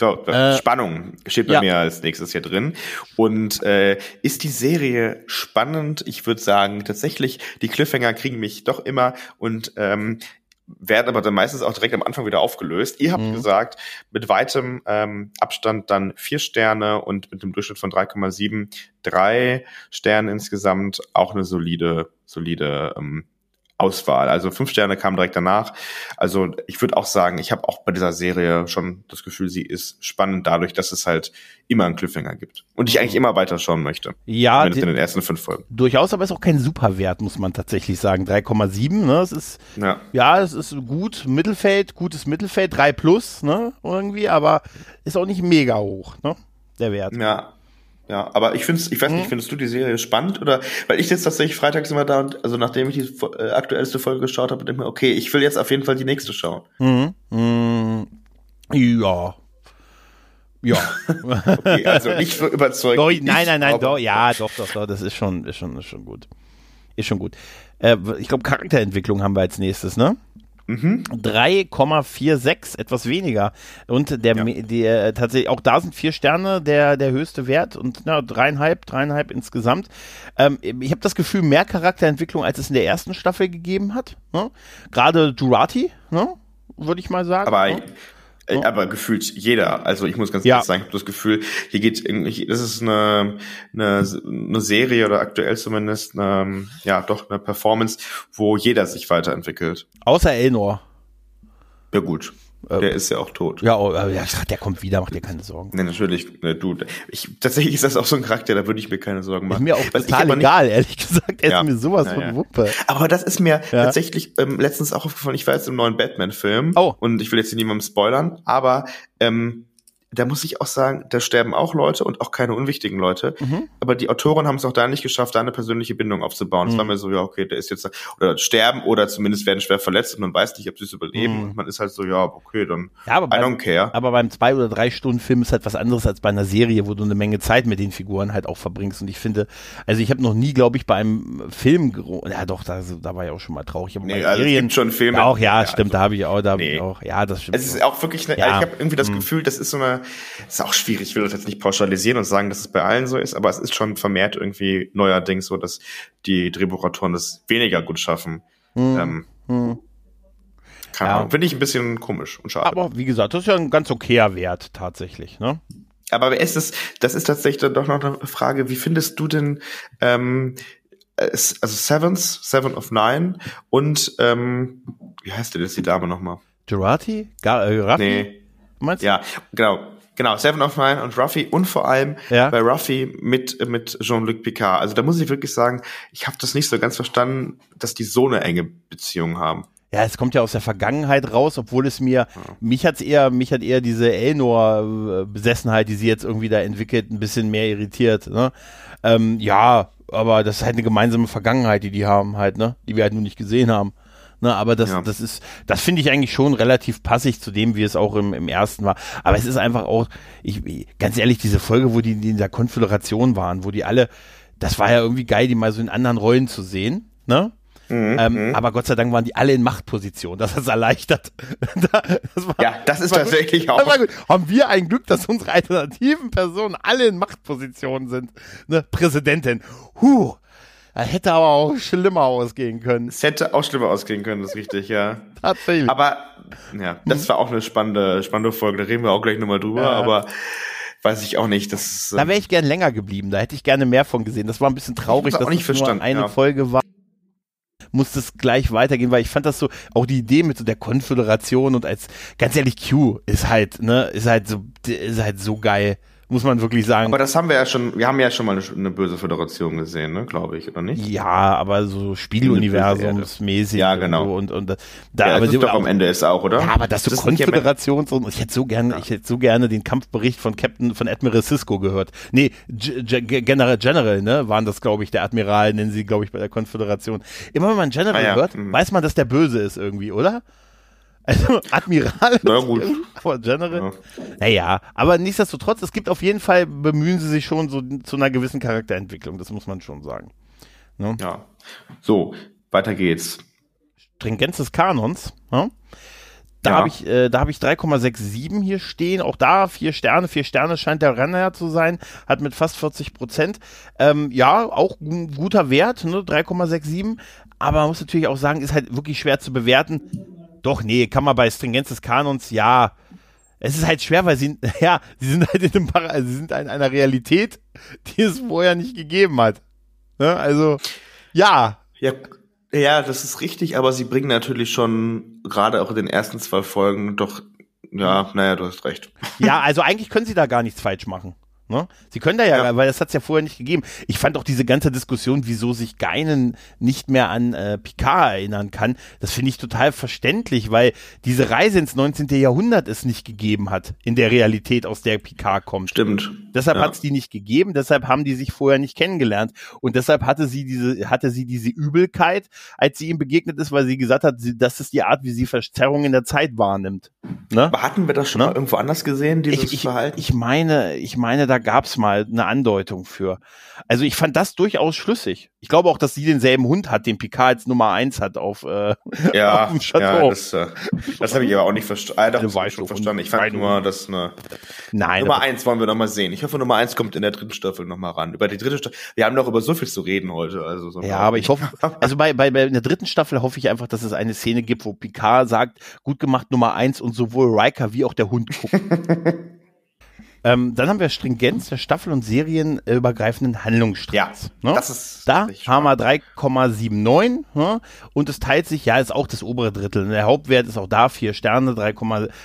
So, äh, Spannung steht bei ja. mir als nächstes hier drin. Und äh, ist die Serie spannend? Ich würde sagen, tatsächlich, die Cliffhanger kriegen mich doch immer und ähm, werden aber dann meistens auch direkt am Anfang wieder aufgelöst. Ihr habt mhm. gesagt, mit weitem ähm, Abstand dann vier Sterne und mit einem Durchschnitt von 3,7 drei Sterne insgesamt auch eine solide, solide ähm, Auswahl. Also fünf Sterne kamen direkt danach. Also ich würde auch sagen, ich habe auch bei dieser Serie schon das Gefühl, sie ist spannend dadurch, dass es halt immer einen Cliffhanger gibt. Und ich eigentlich immer weiter schauen möchte. Ja. in den ersten fünf Folgen. Durchaus, aber ist auch kein Superwert, muss man tatsächlich sagen. 3,7, ne? Es ist, ja. ja, es ist gut. Mittelfeld, gutes Mittelfeld, 3 plus, ne? Irgendwie, aber ist auch nicht mega hoch, ne? Der Wert. Ja. Ja, aber ich finde ich weiß nicht, mhm. findest du die Serie spannend oder weil ich jetzt tatsächlich freitags immer da und also nachdem ich die äh, aktuellste Folge geschaut habe, denke mir, okay, ich will jetzt auf jeden Fall die nächste schauen. Mhm. Mhm. Ja. Ja. okay, also nicht so überzeugt. Doch, nein, nein, nein, doch, ja, doch, doch, doch, das ist schon, ist schon, ist schon gut. Ist schon gut. Äh, ich glaube, Charakterentwicklung haben wir als nächstes, ne? Mhm. 3,46, etwas weniger. Und der, ja. der tatsächlich, auch da sind vier Sterne der, der höchste Wert und na, dreieinhalb, dreieinhalb insgesamt. Ähm, ich habe das Gefühl, mehr Charakterentwicklung, als es in der ersten Staffel gegeben hat. Ne? Gerade Jurati, ne? würde ich mal sagen. Aber ne? Oh. Aber gefühlt jeder. Also ich muss ganz ja. ehrlich sagen, ich habe das Gefühl, hier geht irgendwie, das ist eine, eine, eine Serie oder aktuell zumindest, eine, ja doch eine Performance, wo jeder sich weiterentwickelt. Außer Elnor. Ja gut. Der ähm, ist ja auch tot. Ja, oh, ja, der kommt wieder, mach dir keine Sorgen. Nee, natürlich, ne, du. Ich, tatsächlich ist das auch so ein Charakter, da würde ich mir keine Sorgen machen. Ist mir auch total egal, nicht, ehrlich gesagt. Er ja, ist mir sowas ja, von ja. Wuppe. Aber das ist mir tatsächlich ähm, letztens auch aufgefallen. Ich war jetzt im neuen Batman-Film. Oh. Und ich will jetzt hier niemandem spoilern, aber ähm, da muss ich auch sagen, da sterben auch Leute und auch keine unwichtigen Leute. Mhm. Aber die Autoren haben es auch da nicht geschafft, da eine persönliche Bindung aufzubauen. Es mhm. war mir so, ja, okay, der ist jetzt, oder sterben oder zumindest werden schwer verletzt und man weiß nicht, ob sie es überleben. Mhm. Und man ist halt so, ja, okay, dann ja, aber I don't care. Aber beim zwei oder drei Stunden Film ist halt was anderes als bei einer Serie, wo du eine Menge Zeit mit den Figuren halt auch verbringst. Und ich finde, also ich habe noch nie, glaube ich, bei einem Film, ja doch, da, da war ich auch schon mal traurig. Aber nee, also Serien, es gibt schon Filme. Ja, auch, ja, ja stimmt, also, da habe ich auch, da nee. ich auch, ja, das stimmt. Es ist auch wirklich, eine, ja. ich habe irgendwie das mhm. Gefühl, das ist so eine, ist auch schwierig. Ich will das jetzt nicht pauschalisieren und sagen, dass es bei allen so ist, aber es ist schon vermehrt irgendwie neuerdings so, dass die Drehbuchautoren das weniger gut schaffen. Hm. Ähm, hm. Keine ja. Ahnung. Finde ich ein bisschen komisch und schade. Aber wie gesagt, das ist ja ein ganz okayer Wert tatsächlich, ne? Aber ist es, das ist tatsächlich doch noch eine Frage, wie findest du denn ähm, also Sevens, Seven of Nine und ähm, wie heißt denn jetzt die Dame nochmal? Gerati? Gar, äh, Raffi? Nee. Meinst du? Ja, genau. Genau, Seven of Nine und Ruffy und vor allem ja. bei Ruffy mit, mit Jean-Luc Picard. Also da muss ich wirklich sagen, ich habe das nicht so ganz verstanden, dass die so eine enge Beziehung haben. Ja, es kommt ja aus der Vergangenheit raus, obwohl es mir, ja. mich hat's eher, mich hat eher diese Elnor-Besessenheit, die sie jetzt irgendwie da entwickelt, ein bisschen mehr irritiert. Ne? Ähm, ja, aber das ist halt eine gemeinsame Vergangenheit, die die haben halt, ne? Die wir halt nur nicht gesehen haben. Ne, aber das, Ja. das ist, das finde ich eigentlich schon relativ passig zu dem, wie es auch im, im ersten war. Aber es ist einfach auch, ich, ganz ehrlich, diese Folge, wo die, die in der Konföderation waren, wo die alle, das war ja irgendwie geil, die mal so in anderen Rollen zu sehen, ne? Mhm, Ähm, aber Gott sei Dank waren die alle in Machtposition. Das hat es erleichtert. Da- das war, Ja, das ist tatsächlich gut. auch. Haben wir ein Glück, dass unsere alternativen Personen alle in Machtpositionen sind. Ne? Präsidentin. Huh. Das hätte aber auch schlimmer ausgehen können. Es hätte auch schlimmer ausgehen können, das ist richtig, ja. Tatsächlich. Aber ja, das war auch eine spannende, spannende Folge. Da reden wir auch gleich nochmal drüber, Ja. aber weiß ich auch nicht. Das Da wäre ich gern länger geblieben. Da hätte ich gerne mehr von gesehen. Das war ein bisschen traurig, dass nicht es nur verstanden, eine ja. Folge war. Musste es gleich weitergehen, weil ich fand das so, auch die Idee mit so der Konföderation und als, ganz ehrlich, Q ist halt, ne, ist halt so, ist halt so geil. Muss man wirklich sagen. aber das haben wir ja schon, wir haben ja schon mal eine, eine böse Föderation gesehen, ne, glaube ich, oder nicht? ja, aber so Spiegeluniversumsmäßig. Ja, genau. Und, so und, und da, Ja, aber das ist doch am Ende ist auch, oder? Ja, aber das so ist nicht am Ende- Konföderations und ich hätte so gerne, ich hätte so gerne den Kampfbericht von Captain von Admiral Cisco gehört. Nee, G G General General, ne, waren das glaube ich, der Admiral nennen sie glaube ich bei der Konföderation. Immer wenn man General Ah, ja. hört, Mhm. weiß man, dass der böse ist irgendwie, oder? Also Admiral, Na gut. aber General. Ja. Naja, aber nichtsdestotrotz, es gibt auf jeden Fall bemühen sie sich schon so zu einer gewissen Charakterentwicklung, das muss man schon sagen. Ja. So, weiter geht's. Stringenz des Kanons. Ja? Da Ja. habe ich, äh, da habe ich 3,67 hier stehen. Auch da vier Sterne. Vier Sterne scheint der Renner zu sein. Hat mit fast 40 Prozent. Ähm, ja, auch ein guter Wert, ne? 3,67. Aber man muss natürlich auch sagen, ist halt wirklich schwer zu bewerten. Doch, nee, kann man bei Stringenz des Kanons, ja. Es ist halt schwer, weil sie, ja, sie sind halt in einem Para also sie sind in einer Realität, die es vorher nicht gegeben hat. Ne? Also, ja, Ja, ja, das ist richtig, aber sie bringen natürlich schon gerade auch in den ersten zwei Folgen doch, ja, naja, du hast recht. Ja, also eigentlich können sie da gar nichts falsch machen. Ne? Sie können da ja, Ja. weil das hat es ja vorher nicht gegeben. Ich fand auch diese ganze Diskussion, wieso sich Geinen nicht mehr an äh, Picard erinnern kann, das finde ich total verständlich, weil diese Reise ins 19. Jahrhundert es nicht gegeben hat, in der Realität, aus der Picard kommt. Stimmt. Deshalb Ja. hat es die nicht gegeben, deshalb haben die sich vorher nicht kennengelernt und deshalb hatte sie diese hatte sie diese Übelkeit, als sie ihm begegnet ist, weil sie gesagt hat, sie, das ist die Art, wie sie Verzerrung in der Zeit wahrnimmt. Ne? Aber hatten wir das schon Ne? irgendwo anders gesehen, dieses ich, ich, Verhalten? ich meine, ich meine, da gab's mal eine Andeutung für. Also ich fand das durchaus schlüssig. Ich glaube auch, dass sie denselben Hund hat, den Picard als Nummer eins hat auf, äh, ja, auf dem ja, Chateau. das, äh, das habe ich aber auch nicht verstanden. Ah, doch, ich schon verstanden. Ich fand nur, dass eine Nein, Nummer eins wollen wir noch mal sehen. Ich hoffe, Nummer eins kommt in der dritten Staffel noch mal ran. Über die dritte Staffel. Wir haben noch über so viel zu reden heute. Also so ja, aber ich hoffe, also bei, bei, bei in der dritten Staffel hoffe ich einfach, dass es eine Szene gibt, wo Picard sagt, gut gemacht Nummer eins und sowohl Riker wie auch der Hund gucken. ähm, dann haben wir Stringenz der Staffel- und serienübergreifenden Handlungsstrangs. Ja, ne? das ist Da haben wir 3,79 ne? und es teilt sich, ja, ist auch das obere Drittel. Der Hauptwert ist auch da, vier Sterne, 3,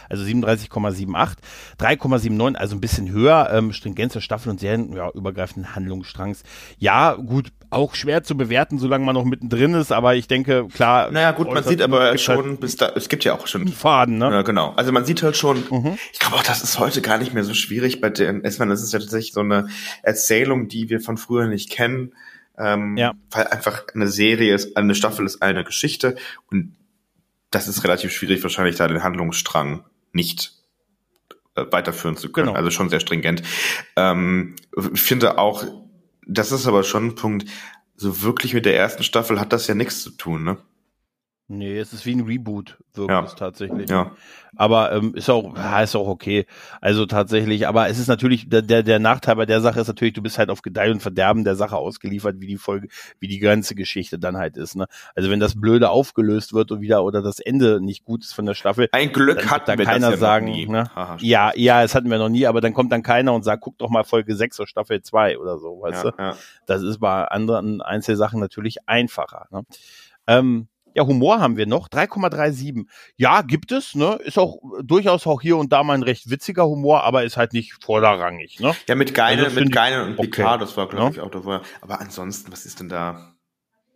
also 37,78, 3,79, also ein bisschen höher. Ähm, Stringenz der Staffel und Serien, ja, Handlungsstrangs. Ja, gut, auch schwer zu bewerten, solange man noch mittendrin ist, aber ich denke, klar. Naja, gut, man sieht aber gibt schon halt bis da, es gibt ja auch schon Faden, ne? Ja, genau. Also man sieht halt schon, Mhm. ich glaube auch, das ist heute gar nicht mehr so schwierig bei den, ich meine, das ist ja tatsächlich so eine Erzählung, die wir von früher nicht kennen. Ähm, Ja. Weil einfach eine Serie ist, eine Staffel ist eine Geschichte und das ist relativ schwierig, wahrscheinlich da den Handlungsstrang nicht äh, weiterführen zu können. Genau. Also schon sehr stringent. Ähm, ich finde auch, das ist aber schon ein Punkt, so wirklich mit der ersten Staffel hat das ja nichts zu tun, ne? Nee, es ist wie ein Reboot, wirkt Ja. es tatsächlich. Ja. Aber ähm, ist auch, ja, ist auch okay. Also tatsächlich, aber es ist natürlich, der, der, der Nachteil bei der Sache ist natürlich, du bist halt auf Gedeih und Verderben der Sache ausgeliefert, wie die Folge, wie die ganze Geschichte dann halt ist. Ne? Also wenn das Blöde aufgelöst wird und wieder oder das Ende nicht gut ist von der Staffel, Ein Glück dann hat da keiner sagen, ne? ja, ja, es hatten wir noch nie, aber dann kommt dann keiner und sagt, guck doch mal Folge 6 oder Staffel 2 oder so, weißt ja, du? ja. Das ist bei anderen Einzelsachen natürlich einfacher. Ne? Ähm, ja, Humor haben wir noch, 3,37. Ja, gibt es, ne? Ist auch durchaus auch hier und da mal ein recht witziger Humor, aber ist halt nicht vorderrangig, ne? Ja, mit Geinen, Also mit Geinen und okay. Picard, das war, glaube Ja. ich, auch davor. Aber ansonsten, was ist denn da?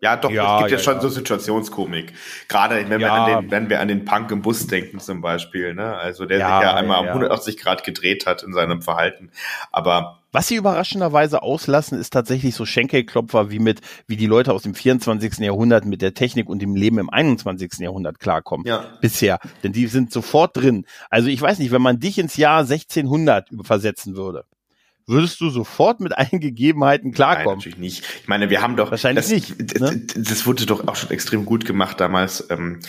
Ja, doch, Ja, es gibt ja, ja, schon ja. so Situationskomik. Gerade wenn wir, an den, wenn wir an den Punk im Bus denken zum Beispiel, ne? Also der sich ja einmal um 180 Grad gedreht hat in seinem Verhalten. Aber Was sie überraschenderweise auslassen, ist tatsächlich so Schenkelklopfer, wie mit, wie die Leute aus dem 24. Jahrhundert mit der Technik und dem Leben im 21. Jahrhundert klarkommen. Ja. Bisher. Denn die sind sofort drin. Also ich weiß nicht, wenn man dich ins Jahr 1600 versetzen würde, würdest du sofort mit allen Gegebenheiten klarkommen? Nein, natürlich nicht. Ich meine, wir haben doch wahrscheinlich das, nicht. Ne? Das wurde doch auch schon extrem gut gemacht damals ähm,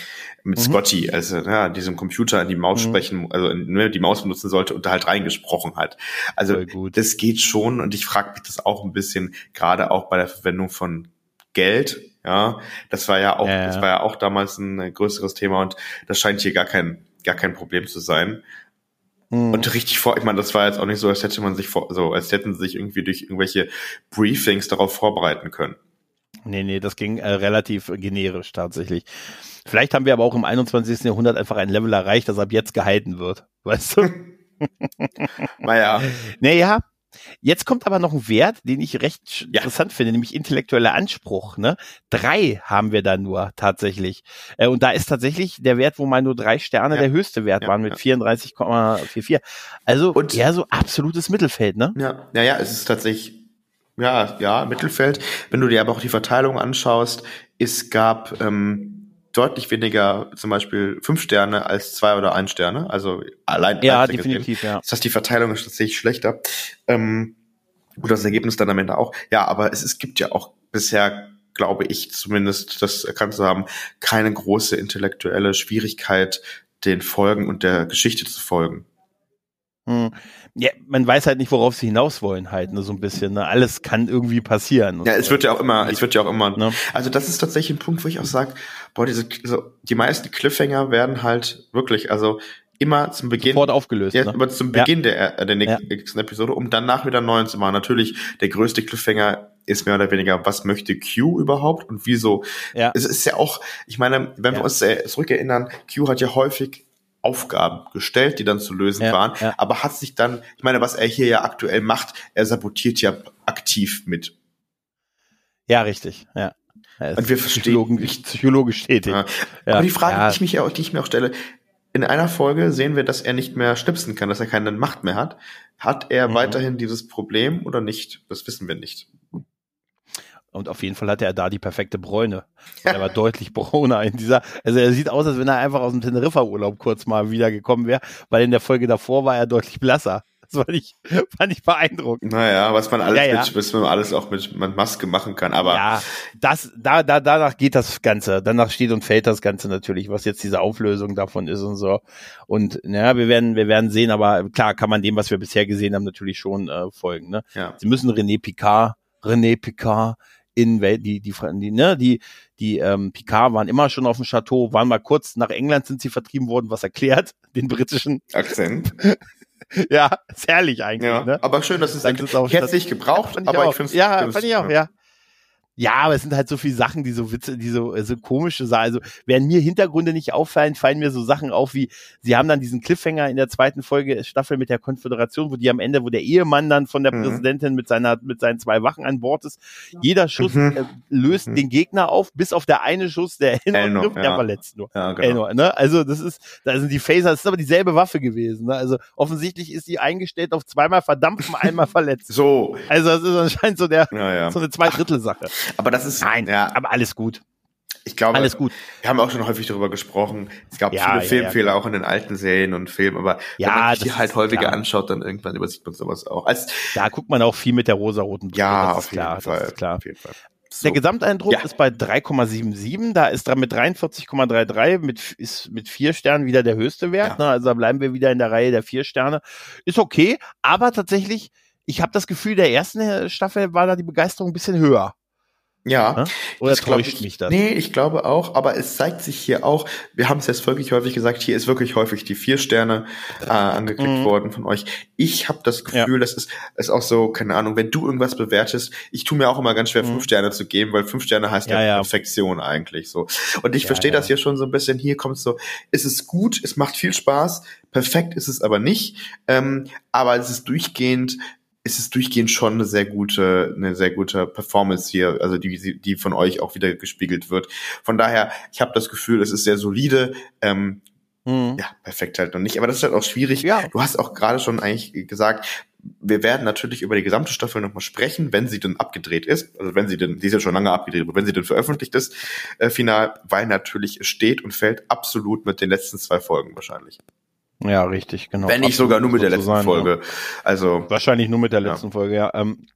mit mhm. Scotty, also ja, diesem Computer an die Maus mhm. sprechen, also ne, die Maus benutzen sollte und da halt reingesprochen hat. Also das geht schon und ich frage mich das auch ein bisschen, gerade auch bei der Verwendung von Geld. Ja, das war ja auch, ja. das war ja auch damals ein größeres Thema und das scheint hier gar kein gar kein Problem zu sein. Mhm. Und richtig vor, ich meine, das war jetzt auch nicht so, als hätte man sich vor, so, als hätten sie sich irgendwie durch irgendwelche Briefings darauf vorbereiten können. Nee, nee, das ging äh, relativ generisch tatsächlich. Vielleicht haben wir aber auch im 21. Jahrhundert einfach ein Level erreicht, das ab jetzt gehalten wird. Weißt du? naja. Naja, Jetzt kommt aber noch ein Wert, den ich recht ja. interessant finde, nämlich intellektueller Anspruch. Ne? Drei haben wir da nur tatsächlich. Äh, und da ist tatsächlich der Wert, wo mal nur drei Sterne ja. der höchste Wert ja, waren mit 34,44. Also und, eher so absolutes Mittelfeld, ne? Ja, ja, ja, es ist tatsächlich ja, ja, Mittelfeld. Wenn du dir aber auch die Verteilung anschaust, es gab ähm, deutlich weniger zum Beispiel fünf Sterne als zwei oder ein Sterne. Also allein. Ja, definitiv, gesehen. ja. Das heißt, die Verteilung ist tatsächlich schlechter. Ähm, und das Ergebnis dann am Ende auch. Ja, aber es, es gibt ja auch bisher, glaube ich zumindest, das erkannt zu haben, keine große intellektuelle Schwierigkeit, den Folgen und der Geschichte zu folgen. Hm. Ja, man weiß halt nicht, worauf sie hinaus wollen, halt, ne, so ein bisschen. Ne? Alles kann irgendwie passieren. Ja, es wird ja auch immer, es wird ja auch immer. Ne? Also das ist tatsächlich ein Punkt, wo ich auch sage, boah, diese, so, die meisten Cliffhanger werden halt wirklich, also immer zum Beginn. Sofort aufgelöst. Ja, ne? immer zum Beginn ja. der, der nächsten ja. Episode, um danach wieder neuen zu machen. Natürlich, der größte Cliffhanger ist mehr oder weniger, was möchte Q überhaupt und wieso? Ja. Es ist ja auch, ich meine, wenn wir uns äh, zurückerinnern, Q hat ja häufig Aufgaben gestellt, die dann zu lösen ja, waren, ja. aber hat sich dann, ich meine, was er hier ja aktuell macht, er sabotiert ja aktiv mit. Ja, richtig, ja. Und wir verstehen nicht psychologisch tätig. Ja. Aber die Frage, die, ich mich, die ich mir auch stelle, in einer Folge sehen wir, dass er nicht mehr schnipsen kann, dass er keine Macht mehr hat. Hat er mhm. weiterhin dieses Problem oder nicht? Das wissen wir nicht. Und auf jeden Fall hatte er da die perfekte Bräune. Er war deutlich brauner in dieser, also er sieht aus, als wenn er einfach aus dem Teneriffa-Urlaub kurz mal wiedergekommen wäre, weil in der Folge davor war er deutlich blasser. Das fand ich, fand ich beeindruckend. Naja, was man alles ja, ja. mit, was man alles auch mit, mit Maske machen kann, aber. Ja, das, da, da, danach geht das Ganze. Danach steht und fällt das Ganze natürlich, was jetzt diese Auflösung davon ist und so. Und, naja, wir werden, wir werden sehen, aber klar kann man dem, was wir bisher gesehen haben, natürlich schon äh, folgen, ne? Ja. Sie müssen René Picard, René Picard in die, die, die, ne, die, die ähm, Picard waren immer schon auf dem Chateau, waren mal kurz nach England sind sie vertrieben worden, was erklärt, den britischen Akzent. ja, ist herrlich eigentlich. Ja, ne? Aber schön, dass es dann ich hätte es nicht gebraucht, aber ich, ich finde es Ja, fand ich auch, ja. Ja, aber es sind halt so viele Sachen, die so Witze, die so, so komische Sachen. Also, während mir Hintergründe nicht auffallen, fallen mir so Sachen auf wie, sie haben dann diesen Cliffhanger in der zweiten Folge Staffel mit der Konföderation, wo die am Ende, wo der Ehemann dann von der mhm. Präsidentin mit seiner, mit seinen zwei Wachen an Bord ist. Jeder Schuss mhm. äh, löst mhm. den Gegner auf, bis auf der eine Schuss, der Elnor trifft, ja. der verletzt nur. Ja, genau. Elnor, ne? Also, das ist, da sind die Phaser, das ist aber dieselbe Waffe gewesen, ne? Also, offensichtlich ist die eingestellt auf zweimal verdampfen, einmal verletzt. So. Also, das ist anscheinend so der, ja, ja. so eine Zweidrittel-Sache. Aber das ist. Nein, ja. aber alles gut. Ich glaube, alles gut. Wir haben auch schon häufig darüber gesprochen. Es gab ja, viele ja, Filmfehler ja, auch in den alten Serien und Filmen, aber wenn man sich die halt häufiger klar. anschaut, dann irgendwann übersieht man sowas auch. Als, da guckt man auch viel mit der rosa-roten Brille. Ja, auf jeden, klar, Fall, klar. auf jeden Fall. So. Der Gesamteindruck ist bei 3,77. Da ist mit 43,33 mit, ist mit vier Sternen wieder der höchste Wert. Ne? Also da bleiben wir wieder in der Reihe der vier Sterne. Ist okay, aber tatsächlich, ich habe das Gefühl, der ersten Staffel war da die Begeisterung ein bisschen höher. Ja. ja? Oder täuscht ich, mich das? Nee, ich glaube auch, aber es zeigt sich hier auch, wir haben es jetzt wirklich häufig gesagt, hier ist wirklich häufig die vier Sterne äh, angeklickt mhm. worden von euch. Ich habe das Gefühl, ja. das ist, ist auch so, keine Ahnung, wenn du irgendwas bewertest, ich tue mir auch immer ganz schwer, mhm. fünf Sterne zu geben, weil fünf Sterne heißt ja, ja Perfektion eigentlich so. Und ich verstehe das hier schon so ein bisschen, hier kommt so, es ist gut, es macht viel Spaß, perfekt ist es aber nicht, ähm, aber es ist durchgehend ist es durchgehend schon eine sehr gute, eine sehr gute Performance hier, also die, die von euch auch wieder gespiegelt wird. Von daher, ich habe das Gefühl, es ist sehr solide. Ähm, Mhm. Ja, perfekt halt noch nicht. Aber das ist halt auch schwierig. Ja. Du hast auch gerade schon eigentlich gesagt, wir werden natürlich über die gesamte Staffel nochmal sprechen, wenn sie denn abgedreht ist. Also wenn sie denn, die ist ja schon lange abgedreht, aber wenn sie denn veröffentlicht ist, äh, final, weil natürlich es steht und fällt absolut mit den letzten zwei Folgen wahrscheinlich. Ja, richtig, genau. Wenn nicht sogar nur mit der letzten sein, Folge. Ja. Also wahrscheinlich nur mit der letzten ja. Folge, ja. Ähm,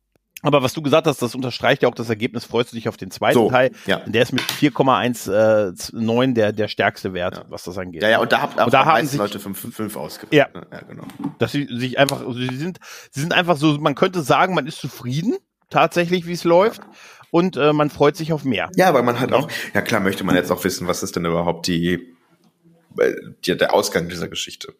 aber was du gesagt hast, das unterstreicht ja auch das Ergebnis. Freust du dich auf den zweiten so, Teil? Ja. Der ist mit 4,19 äh, der, der stärkste Wert, ja. was das angeht. Ja, ja, und da, habt und da haben sich Leute 5, 5 ausgewählt. Ja. ja, genau. Dass sie sich einfach, also sie sind, sie sind einfach so, man könnte sagen, man ist zufrieden, tatsächlich, wie es läuft. Ja. Und äh, man freut sich auf mehr. Ja, weil man halt auch, ja klar möchte man jetzt auch wissen, was ist denn überhaupt die, äh, die der Ausgang dieser Geschichte.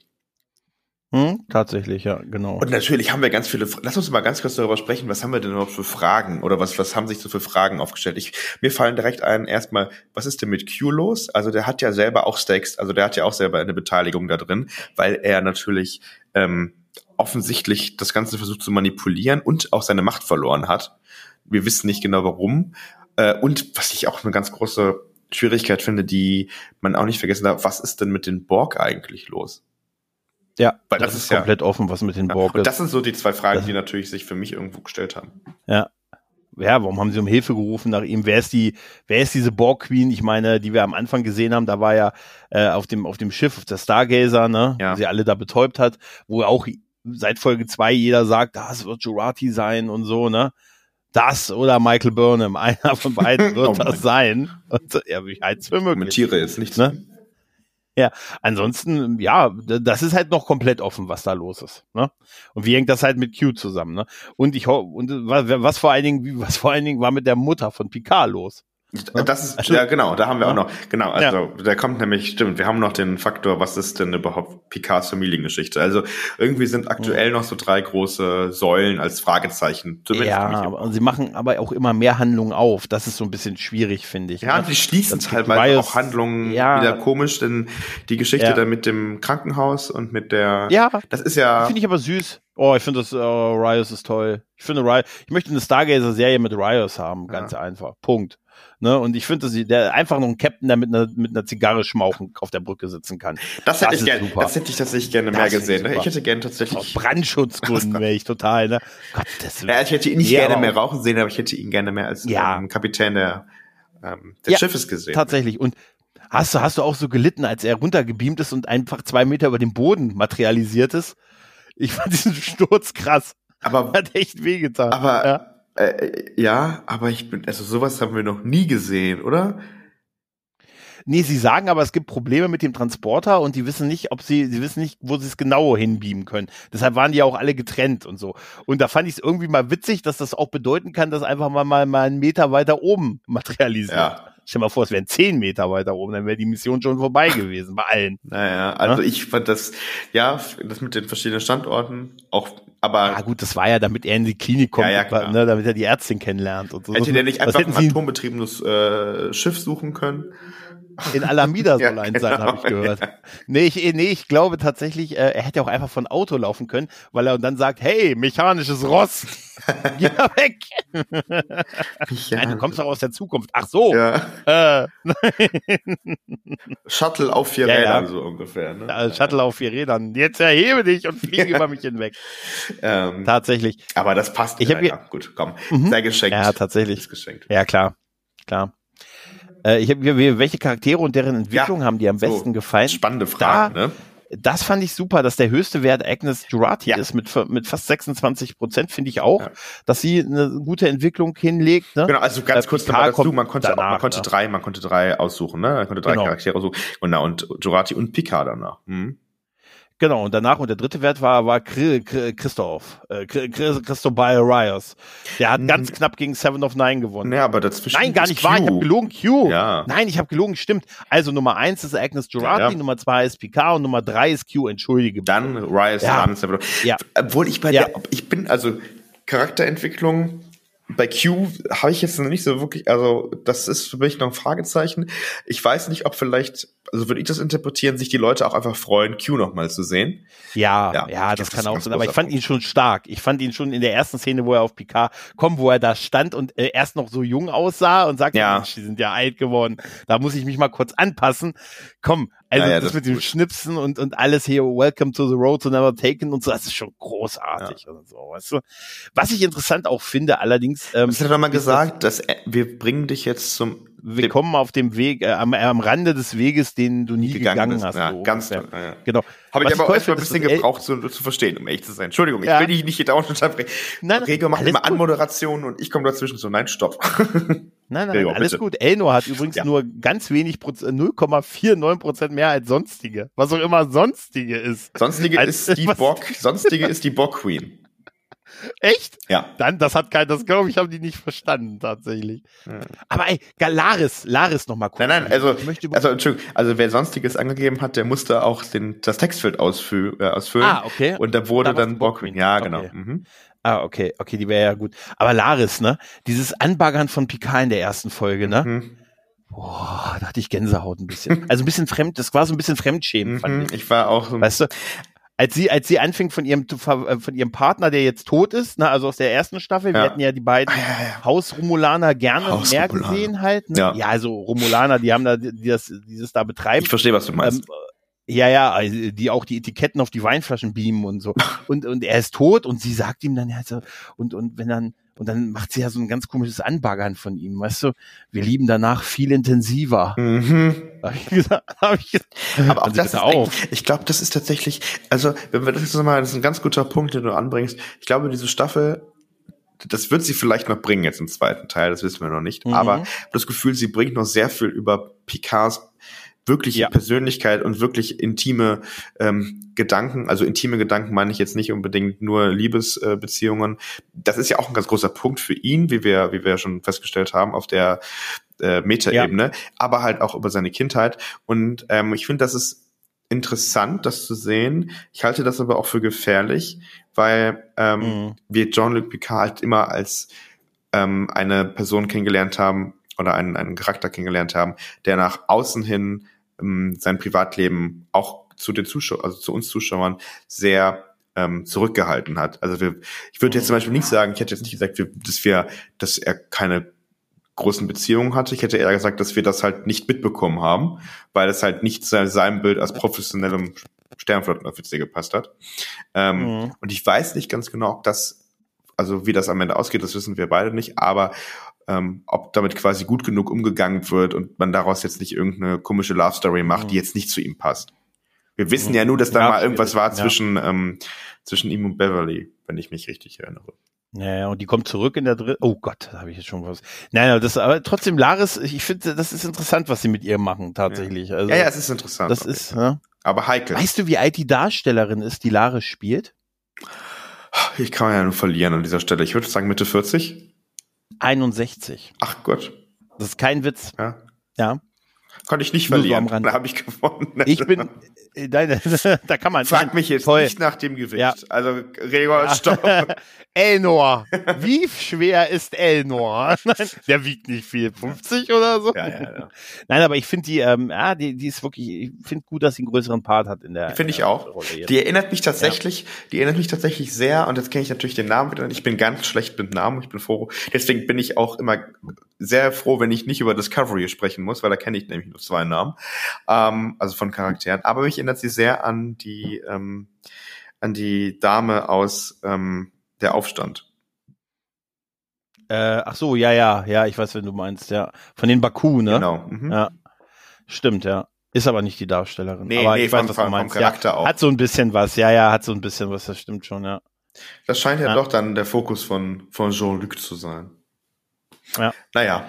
Hm, tatsächlich, ja, genau. Und natürlich haben wir ganz viele, lass uns mal ganz kurz darüber sprechen, was haben wir denn überhaupt für Fragen oder was, was haben sich so für Fragen aufgestellt? Ich, mir fallen direkt ein, erstmal, was ist denn mit Q los? Also der hat ja selber auch Stakes, also der hat ja auch selber eine Beteiligung da drin, weil er natürlich ähm, offensichtlich das Ganze versucht zu manipulieren und auch seine Macht verloren hat. Wir wissen nicht genau warum. Äh, und was ich auch eine ganz große Schwierigkeit finde, die man auch nicht vergessen darf, was ist denn mit den Borg eigentlich los? Ja, weil das, das ist komplett ja, offen, was mit den Borg ja, Und das sind so die zwei Fragen, das, die natürlich sich für mich irgendwo gestellt haben. Ja. Ja, warum haben sie um Hilfe gerufen nach ihm? Wer ist die, wer ist diese Borg Queen? Ich meine, die wir am Anfang gesehen haben, da war ja äh, auf dem auf dem Schiff der Stargazer, ne, ja. sie alle da betäubt hat, wo auch seit Folge zwei jeder sagt, das wird Jurati sein und so, ne? Das oder Michael Burnham, einer von beiden wird oh das sein. Und ja, ich halte es für möglich. Kommentiere jetzt nichts. Ne? Ja, ansonsten, ja, das ist halt noch komplett offen, was da los ist. Ne? Und wie hängt das halt mit Q zusammen? Ne? Und ich und was vor allen Dingen, was vor allen Dingen war mit der Mutter von Picard los? Das ist, also, ja genau, da haben wir ja. auch noch, genau, also ja. da kommt nämlich, stimmt, wir haben noch den Faktor, was ist denn überhaupt Picards Familiengeschichte? Also irgendwie sind aktuell noch so drei große Säulen als Fragezeichen. Ja, aber sie machen aber auch immer mehr Handlungen auf. Das ist so ein bisschen schwierig, finde ich. Ja, ne? sie schließen es halt, weil auch Handlungen ja. wieder komisch, denn die Geschichte ja. da mit dem Krankenhaus und mit der, ja, das ist ja. Finde ich aber süß. Oh, ich finde das, oh, Rios ist toll. Ich finde Rios, ich möchte eine Stargazer-Serie mit Rios haben, ganz ja. einfach. Punkt. Ne? Und ich finde, dass der einfach noch ein Captain, der mit einer, mit einer Zigarre schmauchen auf der Brücke sitzen kann. Das hätte das ich gerne, das hätte ich tatsächlich gerne das mehr gesehen. Ne? Ich hätte gerne tatsächlich. Aus Brandschutzgründen wäre ich total, ne? Gott, das ja, ich hätte ihn nicht gerne mehr rauchen sehen, aber ich hätte ihn gerne mehr als ja. ähm, Kapitän der, ähm, des ja, Schiffes gesehen. Tatsächlich. Und hast du, hast du auch so gelitten, als er runtergebeamt ist und einfach zwei Meter über dem Boden materialisiert ist? Ich fand diesen Sturz krass. Aber hat echt wehgetan. Aber ja. Äh, ja, aber ich bin, also sowas haben wir noch nie gesehen, oder? Nee, sie sagen aber, es gibt Probleme mit dem Transporter und die wissen nicht, ob sie, sie wissen nicht, wo sie es genau hinbeamen können. Deshalb waren die auch alle getrennt und so. Und da fand ich es irgendwie mal witzig, dass das auch bedeuten kann, dass einfach mal, mal, mal einen Meter weiter oben materialisiert. Ja. Stell mal vor, es wären zehn Meter weiter oben, dann wäre die Mission schon vorbei gewesen, bei allen. Naja, also ja? ich fand das, ja, das mit den verschiedenen Standorten, auch, aber. Ja gut, das war ja, damit er in die Klinik kommt, ja, ja, ne, damit er die Ärztin kennenlernt und so. Hätte der nicht einfach ein atombetriebenes äh, Schiff suchen können? In Alameda soll ja, ein sein, genau, habe ich gehört. Ja. Nee, ich, nee, ich glaube tatsächlich, äh, er hätte auch einfach von Auto laufen können, weil er dann sagt, hey, mechanisches Rost, geh da weg. Nein, du kommst doch aus der Zukunft. Ach so. Äh, Shuttle auf vier Rädern so ungefähr. Ne? Ja, Shuttle auf vier Rädern. Jetzt erhebe dich und fliege über mich hinweg. Ähm, tatsächlich. Aber das passt. Ich ja, ja, gut, komm. Mhm. Sei geschenkt. Ja, tatsächlich. geschenkt. Ja, klar. Klar. Äh, ich hab, welche Charaktere und deren Entwicklung ja, haben dir am besten so, gefallen? Spannende Frage, da, ne? Das fand ich super, dass der höchste Wert Agnes Jurati ja. ist mit, mit fast 26 Prozent, finde ich auch, ja. dass sie eine gute Entwicklung hinlegt. Ne? Genau, also ganz äh, kurz nochmal dazu, man konnte, danach, man konnte ne? drei, man konnte drei aussuchen, ne? Man konnte drei genau. Charaktere aussuchen. Und, na, und Jurati und Picard danach. Hm. Genau, und danach, und der dritte Wert war, war Christoph, äh, Christobal Rios. Der hat ganz knapp gegen Seven of Nine gewonnen. Ja, aber dazwischen. Nein, gar nicht wahr, ich habe gelogen, Q. Ja. Nein, ich habe gelogen, stimmt. Also Nummer eins ist Agnes Jurati, ja, ja. Nummer zwei ist Picard und Nummer drei ist Q, entschuldige. Dann Rios, ja. dann Seven of Ja. Obwohl ich bei der, ich bin, also Charakterentwicklung, bei Q habe ich jetzt noch nicht so wirklich, also das ist für mich noch ein Fragezeichen. Ich weiß nicht, ob vielleicht, also würde ich das interpretieren, sich die Leute auch einfach freuen, Q nochmal zu sehen. Ja, ja, ja das, das kann auch sein. Aber ich fand ihn schon stark. Ich fand ihn schon in der ersten Szene, wo er auf Picard kommt, wo er da stand und äh, erst noch so jung aussah und sagte, ja. Mensch, die sind ja alt geworden. Da muss ich mich mal kurz anpassen. Komm, Also Ja, ja, das, das mit dem. Schnipsen und, und alles hier, Welcome to the Road to Never Taken und so, das ist schon großartig und so, weißt du. Was ich interessant auch finde, allerdings, ähm, Das hat er mal gesagt, dass wir bringen dich jetzt zum wir kommen auf dem Weg, äh, am, am Rande des Weges, den du nie gegangen, bist. hast. Ja, so ganz. Ja, ja. Genau. Habe Was ich aber auch erstmal ein bisschen gebraucht zu, zu verstehen, um ehrlich zu sein. Entschuldigung, ich Ja. will dich nicht hier dauernd unterbrechen. Nein, Gregor macht immer. Anmoderationen und ich komme dazwischen so, nein, stopp. Nein, nein, Gregor, alles bitte. gut. Elnor hat übrigens Ja. nur ganz wenig Prozent, 0,49 Prozent mehr als sonstige. Was auch immer sonstige ist. Sonstige Als- ist die was- Bock, sonstige ist die Bock Queen. Echt? Ja. Dann, das hat kein, das glaube ich, haben die nicht verstanden, tatsächlich. Ja. Aber ey, Galaris, Laris noch mal kurz. Nein, nein, also, ich möchte über also, Entschuldigung, also wer Sonstiges angegeben hat, der musste auch den, das Textfeld ausfü äh, ausfüllen. ah, okay. Und da wurde war's dann. Queen. Ja, Okay. genau. Mhm. Ah, okay, okay, die wäre ja gut. Aber Laris, ne? Dieses Anbaggern von Picard in der ersten Folge, ne? Mhm. Boah, da hatte ich Gänsehaut ein bisschen. Also ein bisschen fremd, das war so ein bisschen Fremdschämen, fand Mhm. ich. Ich war auch so Weißt du, als sie, als sie anfing von ihrem, äh, von ihrem Partner, der jetzt tot ist, ne, also aus der ersten Staffel, wir Ja. hätten ja die beiden Ah, ja, ja. Haus-Romulaner gerne mehr Haus-Romulaner. gesehen halt. Ne? Ja. Ja. also Romulaner, die haben da, die das, dieses da betreiben. Ich verstehe, was du meinst. Ähm, ja, ja, also die auch die Etiketten auf die Weinflaschen beamen und so. Und, und er ist tot und sie sagt ihm dann, ja, so, und, und wenn dann, und dann macht sie ja so ein ganz komisches Anbaggern von ihm, weißt du? Wir lieben danach viel intensiver. mhm. Hab ich gesagt, hab ich gesagt. Aber auch Also das ist eigentlich- ich glaube, das ist tatsächlich, also wenn wir das jetzt mal, das ist ein ganz guter Punkt, den du anbringst. Ich glaube, diese Staffel, das wird sie vielleicht noch bringen jetzt im zweiten Teil, das wissen wir noch nicht. Mhm. Aber das Gefühl, sie bringt noch sehr viel über Picards wirkliche Ja. Persönlichkeit und wirklich intime ähm, Gedanken. Also intime Gedanken meine ich jetzt nicht unbedingt nur Liebesbeziehungen. Äh, das ist ja auch ein ganz großer Punkt für ihn, wie wir, wie wir ja schon festgestellt haben, auf der äh, Metaebene, aber halt auch über seine Kindheit. Und ähm, ich finde, das ist interessant, das zu sehen. Ich halte das aber auch für gefährlich, weil ähm, Mhm. wir Jean-Luc Picard halt immer als ähm, eine Person kennengelernt haben oder einen, einen Charakter kennengelernt haben, der nach außen hin ähm, sein Privatleben auch zu den Zuschauern, also zu uns Zuschauern sehr ähm, zurückgehalten hat. Also wir, ich würde jetzt zum Beispiel nicht sagen, ich hätte jetzt nicht gesagt, dass wir, dass er keine großen Beziehungen hatte. Ich hätte eher gesagt, dass wir das halt nicht mitbekommen haben, weil es halt nicht zu seinem Bild als professionellem Sternflottenoffizier gepasst hat. Ähm, Mhm. Und ich weiß nicht ganz genau, ob das, also wie das am Ende ausgeht, das wissen wir beide nicht, aber ähm, ob damit quasi gut genug umgegangen wird und man daraus jetzt nicht irgendeine komische Love Story macht, Mhm. die jetzt nicht zu ihm passt. Wir wissen Mhm. ja nur, dass da Ja, mal irgendwas war ja. zwischen, ähm, zwischen ihm und Beverly, wenn ich mich richtig erinnere. Ja, ja, und die kommt zurück in der dritten. Oh Gott, da habe ich jetzt schon was. Nein, aber das, aber trotzdem, Laris, ich finde, das ist interessant, was sie mit ihr machen, tatsächlich. Also, ja, ja, es ist interessant. das ist, ja. Aber heikel. Weißt du, wie alt die Darstellerin ist, die Laris spielt? Ich kann ja nur verlieren an dieser Stelle. Ich würde sagen Mitte 40. 61. Ach Gott. Das ist kein Witz. Ja. Ja. Konnte ich nicht Nur so verlieren. Rande. da habe ich gewonnen. Ich bin, nein, da kann man. Frag mich jetzt toll. nicht nach dem Gewicht. Ja. Also, Gregor, stopp. Elnor. Wie schwer ist Elnor? Nein, der wiegt nicht viel. 50 oder so? Ja, ja, ja. Nein, aber ich finde die, ähm, ja, die, die ist wirklich, ich finde gut, dass sie einen größeren Part hat in der. Finde ich auch. Die erinnert mich tatsächlich, die erinnert mich tatsächlich sehr, und jetzt kenne ich natürlich den Namen wieder. Ich bin ganz schlecht mit Namen, ich bin froh. Deswegen bin ich auch immer sehr froh, wenn ich nicht über Discovery sprechen muss, weil da kenne ich nämlich nur zwei Namen. Ähm, also von Charakteren. Aber mich erinnert sie sehr an die, ähm, an die Dame aus ähm, der Aufstand. Äh, ach so, ja, ja, ja, ich weiß, wenn du meinst, ja. Von den Baku, ne? Genau. Mhm. Ja. Stimmt, ja. Ist aber nicht die Darstellerin. Nee, aber nee, ich weiß, vom- was du meinst. Charakter ja, auch. Hat so ein bisschen was, ja, ja, hat so ein bisschen was, das stimmt schon, ja. Das scheint ja, Ja. doch dann der Fokus von, von Jean-Luc zu sein. Ja. Naja,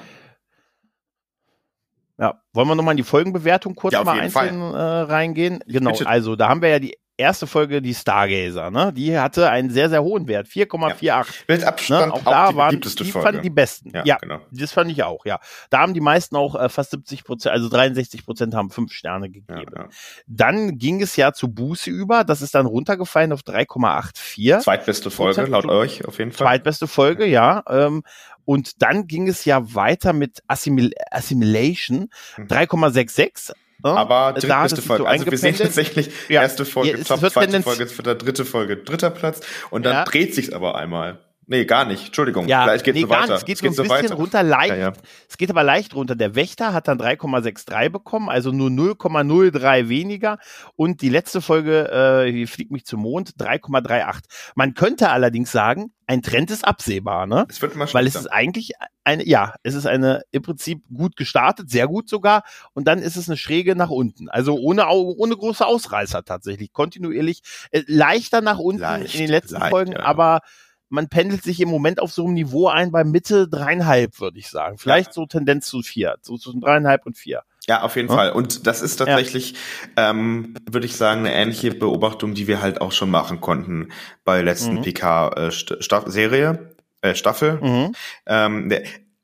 Ja, wollen wir nochmal in die Folgenbewertung kurz Ja, mal einzeln äh, reingehen? Genau, bitte. also da haben wir ja die erste Folge, die Stargazer, ne? Die hatte einen sehr, sehr hohen Wert, 4,48. mit Ne? Abstand Auch auch, da die waren die Folge. fanden die besten. ja, Ja, genau. das fand ich auch, ja. Da haben die meisten auch äh, fast 70 Prozent, also 63 Prozent haben fünf Sterne Ja, gegeben. ja. Dann ging es ja zu Buße über, das ist dann runtergefallen auf 3,84. Zweitbeste Folge, laut euch auf jeden Fall. Zweitbeste Folge, ja. Ähm, und dann ging es ja weiter mit Assimil Assimilation, Mhm. 3,66. ne? Aber Da drittbeste Folge. so also wir sehen tatsächlich Ja. erste Folge Ja, Top, zweite Folge, dritte Folge, dritter Platz und dann Ja. dreht sich's aber einmal. Nee, gar nicht. Entschuldigung. Ja, Gleich geht's nee, so gar weiter. nicht. Es geht, Es geht so ein so bisschen weiter. runter, leicht. Ja, ja. Es geht aber leicht runter. Der Wächter hat dann 3,63 bekommen, also nur 0,03 weniger. Und die letzte Folge, äh, hier fliegt mich zum Mond, 3,38. Man könnte allerdings sagen, ein Trend ist absehbar, ne? Es wird immer Weil es schlechter. ist eigentlich eine, ja, es ist eine im Prinzip gut gestartet, sehr gut sogar, und dann ist es eine Schräge nach unten. Also ohne, ohne große Ausreißer tatsächlich, kontinuierlich, äh, leichter nach unten Leicht, in den letzten leicht, Folgen, ja. aber man pendelt sich im Moment auf so einem Niveau ein bei Mitte dreieinhalb, würde ich sagen. Vielleicht so Tendenz zu vier, so zwischen dreieinhalb und vier. Ja, auf jeden Ja. Fall. Und das ist tatsächlich, ähm, würde ich sagen, eine ähnliche Beobachtung, die wir halt auch schon machen konnten bei letzten Mhm. PK-Serie, äh, Staffel. Mhm. Ähm, der-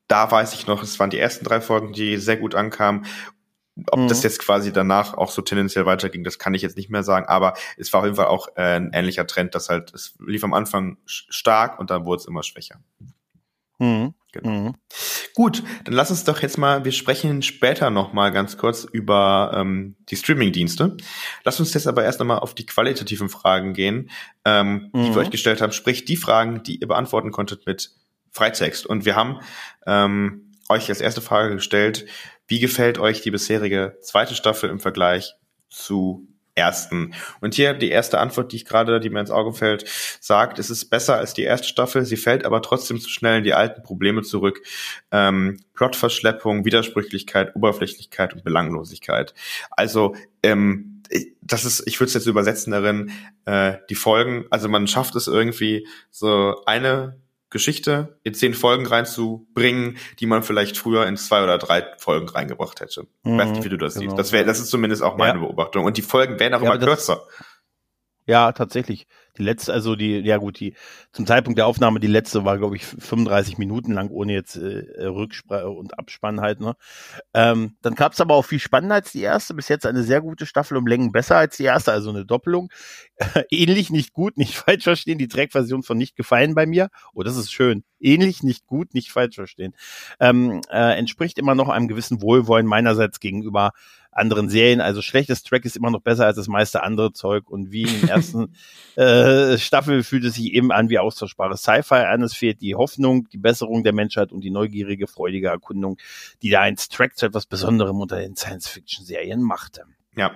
da weiß ich noch, es waren die ersten drei Folgen, die sehr gut ankamen. Ob Mhm. das jetzt quasi danach auch so tendenziell weiterging, das kann ich jetzt nicht mehr sagen, aber es war auf jeden Fall auch äh, ein ähnlicher Trend, dass halt, es lief am Anfang stark und dann wurde es immer schwächer. Mhm. Genau. Mhm. Gut, dann lass uns doch jetzt mal, wir sprechen später noch mal ganz kurz über ähm, die Streaming-Dienste. Lass uns jetzt aber erst noch mal auf die qualitativen Fragen gehen, ähm, die Mhm. wir euch gestellt haben. Sprich, die Fragen, die ihr beantworten konntet mit Freitext. Und wir haben ähm, euch als erste Frage gestellt, wie gefällt euch die bisherige zweite Staffel im Vergleich zu ersten? Und hier die erste Antwort, die ich gerade, die mir ins Auge fällt, sagt, es ist besser als die erste Staffel, sie fällt aber trotzdem zu schnell in die alten Probleme zurück. Ähm, Plotverschleppung, Widersprüchlichkeit, Oberflächlichkeit und Belanglosigkeit. Also, ähm, das ist, ich würde es jetzt übersetzen darin, äh, die Folgen, also man schafft es irgendwie, so eine Geschichte in zehn Folgen reinzubringen, die man vielleicht früher in zwei oder drei Folgen reingebracht hätte. Ich weiß nicht, wie du das genau. siehst. Das wäre, das ist zumindest auch meine Ja. Beobachtung. Und die Folgen werden auch Ja, immer aber das- kürzer. Ja, tatsächlich. Die letzte, also die, ja gut, die zum Zeitpunkt der Aufnahme, die letzte war, glaube ich, 35 Minuten lang, ohne jetzt äh, Rückspr und Abspann halt, ne? Ähm, dann gab's aber auch viel spannender als die erste. Bis jetzt eine sehr gute Staffel um Längen besser als die erste, also eine Doppelung. Ähnlich nicht gut, nicht falsch verstehen. Die Track-Version von nicht gefallen bei mir. Oh, das ist schön. Ähnlich nicht gut, nicht falsch verstehen. Ähm, äh, entspricht immer noch einem gewissen Wohlwollen meinerseits gegenüber anderen Serien. Also schlechtes Track ist immer noch besser als das meiste andere Zeug. Und wie in der ersten äh, Staffel fühlt es sich eben an wie austauschbare Sci-Fi an. Es fehlt die Hoffnung, die Besserung der Menschheit und die neugierige, freudige Erkundung, die da ein Track zu etwas Besonderem unter den Science-Fiction-Serien machte. Ja.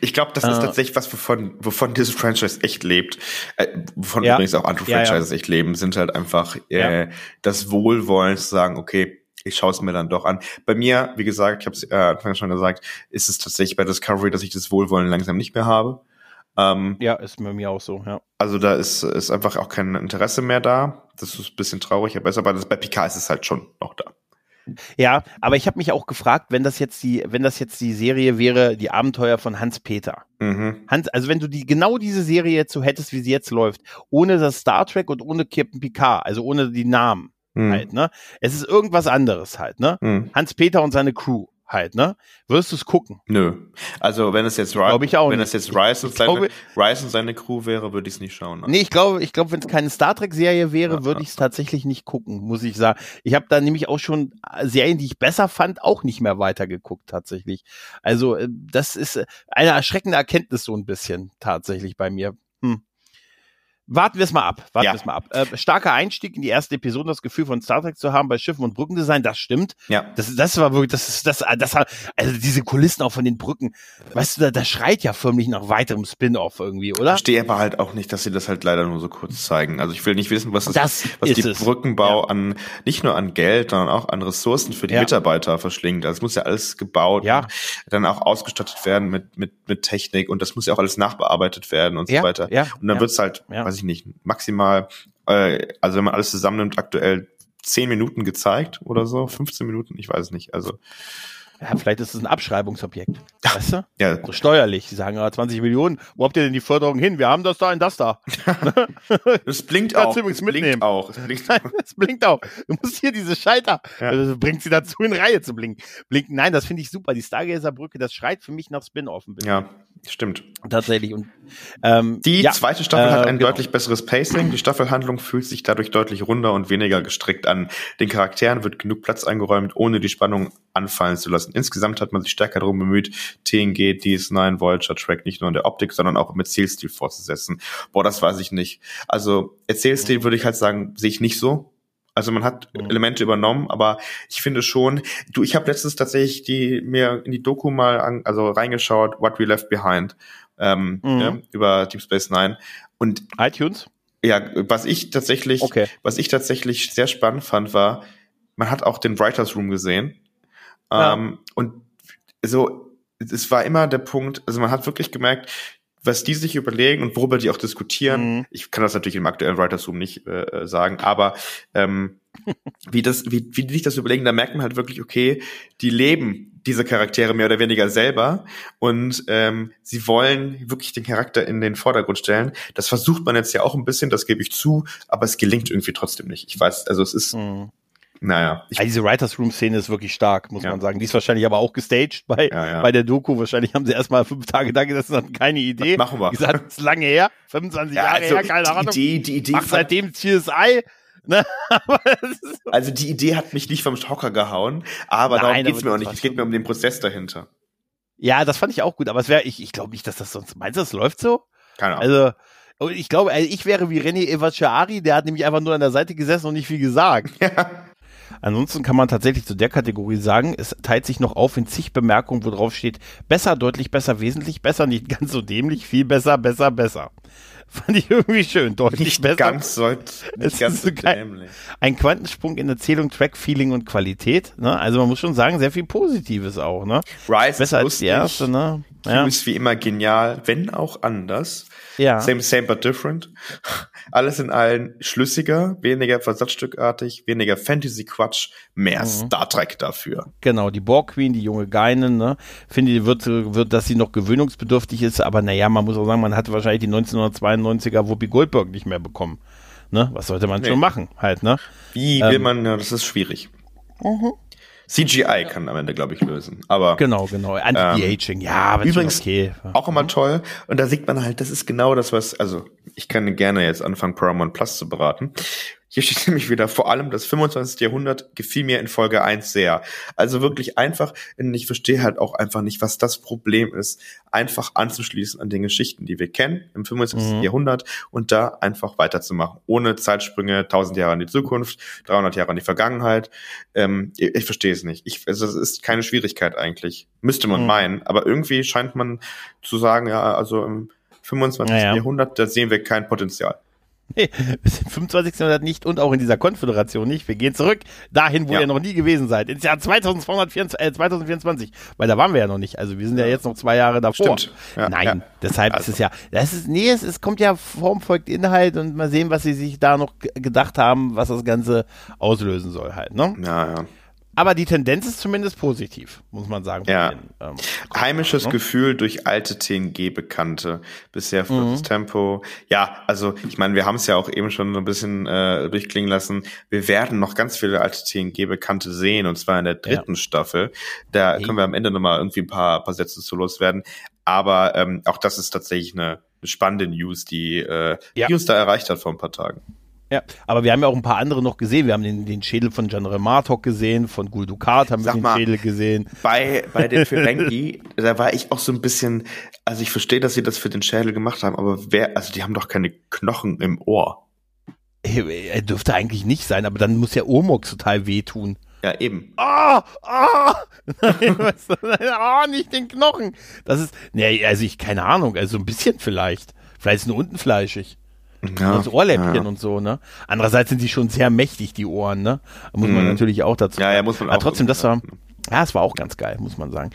Ich glaube, das ist Äh. tatsächlich was, wovon, wovon dieses Franchise echt lebt. Äh, wovon Ja. übrigens auch andere Ja, ja. Franchises echt leben, sind halt einfach äh, das Wohlwollen zu sagen, okay, ich schaue es mir dann doch an. Bei mir, wie gesagt, ich habe es äh, anfangs schon gesagt, ist es tatsächlich bei Discovery, dass ich das Wohlwollen langsam nicht mehr habe. Ähm, Ja, ist bei mir auch so, ja. also da ist, ist einfach auch kein Interesse mehr da. Das ist ein bisschen traurig, aber, ist, aber das, bei Picard ist es halt schon noch da. Ja, aber ich habe mich auch gefragt, wenn das jetzt die, wenn das jetzt die Serie wäre, die Abenteuer von Hans Peter. Mhm. Hans, also wenn du die genau diese Serie jetzt so hättest, wie sie jetzt läuft, ohne das Star Trek und ohne Captain Picard, also ohne die Namen Mhm. halt, ne? Es ist irgendwas anderes halt, ne? Mhm. Hans Peter und seine Crew halt, ne? Wirst du es gucken? Nö. Also wenn es jetzt auch wenn es jetzt Rice und seine, glaube- Rice und seine Crew wäre, würde ich es nicht schauen. Nee, ich glaube, ich glaube, wenn es keine Star Trek Serie wäre, Ja, würde ja. ich es tatsächlich nicht gucken, muss ich sagen. Ich habe da nämlich auch schon Serien, die ich besser fand, auch nicht mehr weitergeguckt tatsächlich. Also äh, das ist äh, eine erschreckende Erkenntnis so ein bisschen tatsächlich bei mir. Warten wir es mal ab. Warten Ja. wir es mal ab. Äh, starker Einstieg in die erste Episode, das Gefühl von Star Trek zu haben bei Schiffen und Brückendesign, das stimmt. Ja. Das, das war wirklich, das ist, das, das, also diese Kulissen auch von den Brücken, weißt du, da, da schreit ja förmlich nach weiterem Spin-off irgendwie, oder? verstehe aber halt auch nicht, dass sie das halt leider nur so kurz zeigen. Also ich will nicht wissen, was, das, Das was ist die es. Brückenbau an, nicht nur an Geld, sondern auch an Ressourcen für die Ja. Mitarbeiter verschlingt. Also es muss ja alles gebaut Ja. und dann auch ausgestattet werden mit, mit, mit Technik und das muss ja auch alles nachbearbeitet werden und Ja, so weiter. ja, Und dann ja. wird's halt, Ja. Weiß ich nicht, maximal, äh, also wenn man alles zusammennimmt, aktuell 10 Minuten gezeigt oder so, 15 Minuten, ich weiß es nicht. Also Ja, vielleicht ist es ein Abschreibungsobjekt. Weißt du? ja, So steuerlich. Die sagen, ja, 20 Millionen, wo habt ihr denn die Förderung hin? Wir haben das da und das da. es blinkt Kannst auch. übrigens blinkt mitnehmen. auch. Es blinkt Es blinkt auch. Du musst hier diese Schalter. Ja. Also bringt sie dazu, in Reihe zu blinken. blinken. Nein, das finde ich super. Die Stargazer-Brücke, das schreit für mich nach Spin-Off ein bisschen. Ja, Stimmt. Tatsächlich. Und, ähm, die ja, zweite Staffel äh, hat ein genau. deutlich besseres Pacing. Die Staffelhandlung fühlt sich dadurch deutlich runder und weniger gestrickt an. Den Charakteren wird genug Platz eingeräumt, ohne die Spannung anfallen zu lassen. Insgesamt hat man sich stärker darum bemüht, TNG, DS9, Voyager Track nicht nur in der Optik, sondern auch im Erzählstil fortzusetzen. Boah, das weiß ich nicht. Also Erzählstil würde ich halt sagen, sehe ich nicht so. Also man hat Mhm. Elemente übernommen, aber ich finde schon, du, ich habe letztens tatsächlich die mir in die Doku mal an, also reingeschaut, What We Left Behind ähm, Mhm. ja, über Deep Space Nine und iTunes? ja, was ich tatsächlich, Okay. was ich tatsächlich sehr spannend fand, war, man hat auch den Writers Room gesehen Ja. ähm, und so, es war immer der Punkt, also man hat wirklich gemerkt, was die sich überlegen und worüber die auch diskutieren. Mhm. Ich kann das natürlich im aktuellen Writers Room nicht äh, sagen, aber ähm, wie das, wie, wie die sich das überlegen, da merkt man halt wirklich, okay, die leben diese Charaktere mehr oder weniger selber und ähm, sie wollen wirklich den Charakter in den Vordergrund stellen. Das versucht man jetzt ja auch ein bisschen, das gebe ich zu, aber es gelingt irgendwie trotzdem nicht. Ich weiß, also es ist, Mhm. Naja, ich, Also diese Writers Room Szene ist wirklich stark, muss Ja. man sagen. Die ist wahrscheinlich aber auch gestaged bei, Ja, ja. bei der Doku. Wahrscheinlich haben sie erstmal fünf Tage da gesessen und hatten keine Idee. Was machen wir? Gesagt, ist lange her, 25 ja, Jahre also her, keine Ahnung. die Idee, die Idee, Macht seitdem CSI. Ne? Also die Idee hat mich nicht vom Hocker gehauen, aber Nein, darum geht's mir auch nicht. Es geht mir um den Prozess dahinter. ja, das fand ich auch gut, aber es wäre, ich, ich glaube nicht, dass das sonst, meinst du, das läuft so? Keine Ahnung. Also, ich glaube, also ich wäre wie René Evaciari, der hat nämlich einfach nur an der Seite gesessen und nicht viel gesagt. Ansonsten kann man tatsächlich zu der Kategorie sagen, es teilt sich noch auf in zig Bemerkungen, wo drauf steht, besser, deutlich besser, wesentlich besser, nicht ganz so dämlich, viel besser, besser, besser. Fand ich irgendwie schön, deutlich nicht besser. ganz so, Es nicht ist ganz so dämlich. Ein Quantensprung in Erzählung, Track, Feeling und Qualität. Ne? Also man muss schon sagen, sehr viel Positives auch. Ne? Rise Besser als die erste. Ne? Q Ja. ist wie immer genial, wenn auch anders. Ja. Same, same, but different. Alles in allen schlüssiger, weniger versatzstückartig, weniger Fantasy-Quatsch, mehr Mhm. Star Trek dafür. Genau, die Borg Queen, die junge Geinen, ne? Finde ich, wird, wird, dass sie noch gewöhnungsbedürftig ist, aber naja, man muss auch sagen, man hat wahrscheinlich die 1992er Whoopi Goldberg nicht mehr bekommen. Ne? Was sollte man Nee. schon machen, halt, ne? Wie Ähm. will man, ja, das ist schwierig. CGI kann am Ende, glaube ich, lösen. Aber Genau, genau. Anti-Aging, ja, aber ist schon übrigens okay. auch immer toll. Und da sieht man halt, das ist genau das, was, also ich kann gerne jetzt anfangen, Paramount Plus zu beraten. Hier steht nämlich wieder, vor allem das 25. Jahrhundert gefiel mir in Folge 1 sehr. Also wirklich einfach, und ich verstehe halt auch einfach nicht, was das Problem ist, einfach anzuschließen an den Geschichten, die wir kennen im 25. Mhm. Jahrhundert und da einfach weiterzumachen. Ohne Zeitsprünge, 1000 Jahre in die Zukunft, 300 Jahre in die Vergangenheit. Ähm, ich, ich verstehe es nicht. Ich, also es ist keine Schwierigkeit eigentlich. Müsste man Mhm. meinen. Aber irgendwie scheint man zu sagen, ja, also im 25. Naja. Jahrhundert, da sehen wir kein Potenzial. Nee, bis im 25. Jahrhundert nicht und auch in dieser Konföderation nicht. Wir gehen zurück dahin, wo Ja. ihr noch nie gewesen seid, ins Jahr 2224, äh, 2024, weil da waren wir ja noch nicht. Also wir sind ja jetzt noch zwei Jahre davor. Stimmt. Ja, Nein, ja. deshalb Also. ist es ja, das ist, nee, es, es kommt ja Form folgt Inhalt und mal sehen, was sie sich da noch gedacht haben, was das Ganze auslösen soll halt, ne? Ja, ja. Aber die Tendenz ist zumindest positiv, muss man sagen. Ja. den, ähm, Heimisches ne? Gefühl durch alte TNG-Bekannte. Bisher Mhm. fürs Tempo. Ja, also ich meine, wir haben es ja auch eben schon so ein bisschen äh, durchklingen lassen. Wir werden noch ganz viele alte TNG-Bekannte sehen, und zwar in der dritten Staffel. Da Hey. können wir am Ende nochmal irgendwie ein paar, paar Sätze zu loswerden. Aber ähm, auch das ist tatsächlich eine, eine spannende News, die, äh, Ja. die uns da erreicht hat vor ein paar Tagen. Ja, aber wir haben ja auch ein paar andere noch gesehen. Wir haben den, den Schädel von General Martok gesehen, von Gul Dukat haben Sag wir den mal. Schädel gesehen. Bei, bei den Ferengi, da war ich auch so ein bisschen, also ich verstehe, dass sie das für den Schädel gemacht haben, aber wer, also die haben doch keine Knochen im Ohr. Er dürfte eigentlich nicht sein, aber dann muss ja Urmok total wehtun. Ja, eben. Ah, ah, Nein, weißt du, ah, nicht den Knochen. Das ist, nee, also ich, keine Ahnung, also ein bisschen vielleicht. Vielleicht ist nur unten fleischig. Ja, das Ohrläppchen ja. und so, ne? Andererseits sind die schon sehr mächtig, die Ohren, ne? Muss man Mhm. natürlich auch dazu Ja, ja, muss man Aber auch trotzdem, das war, ja, es war auch ganz geil, muss man sagen.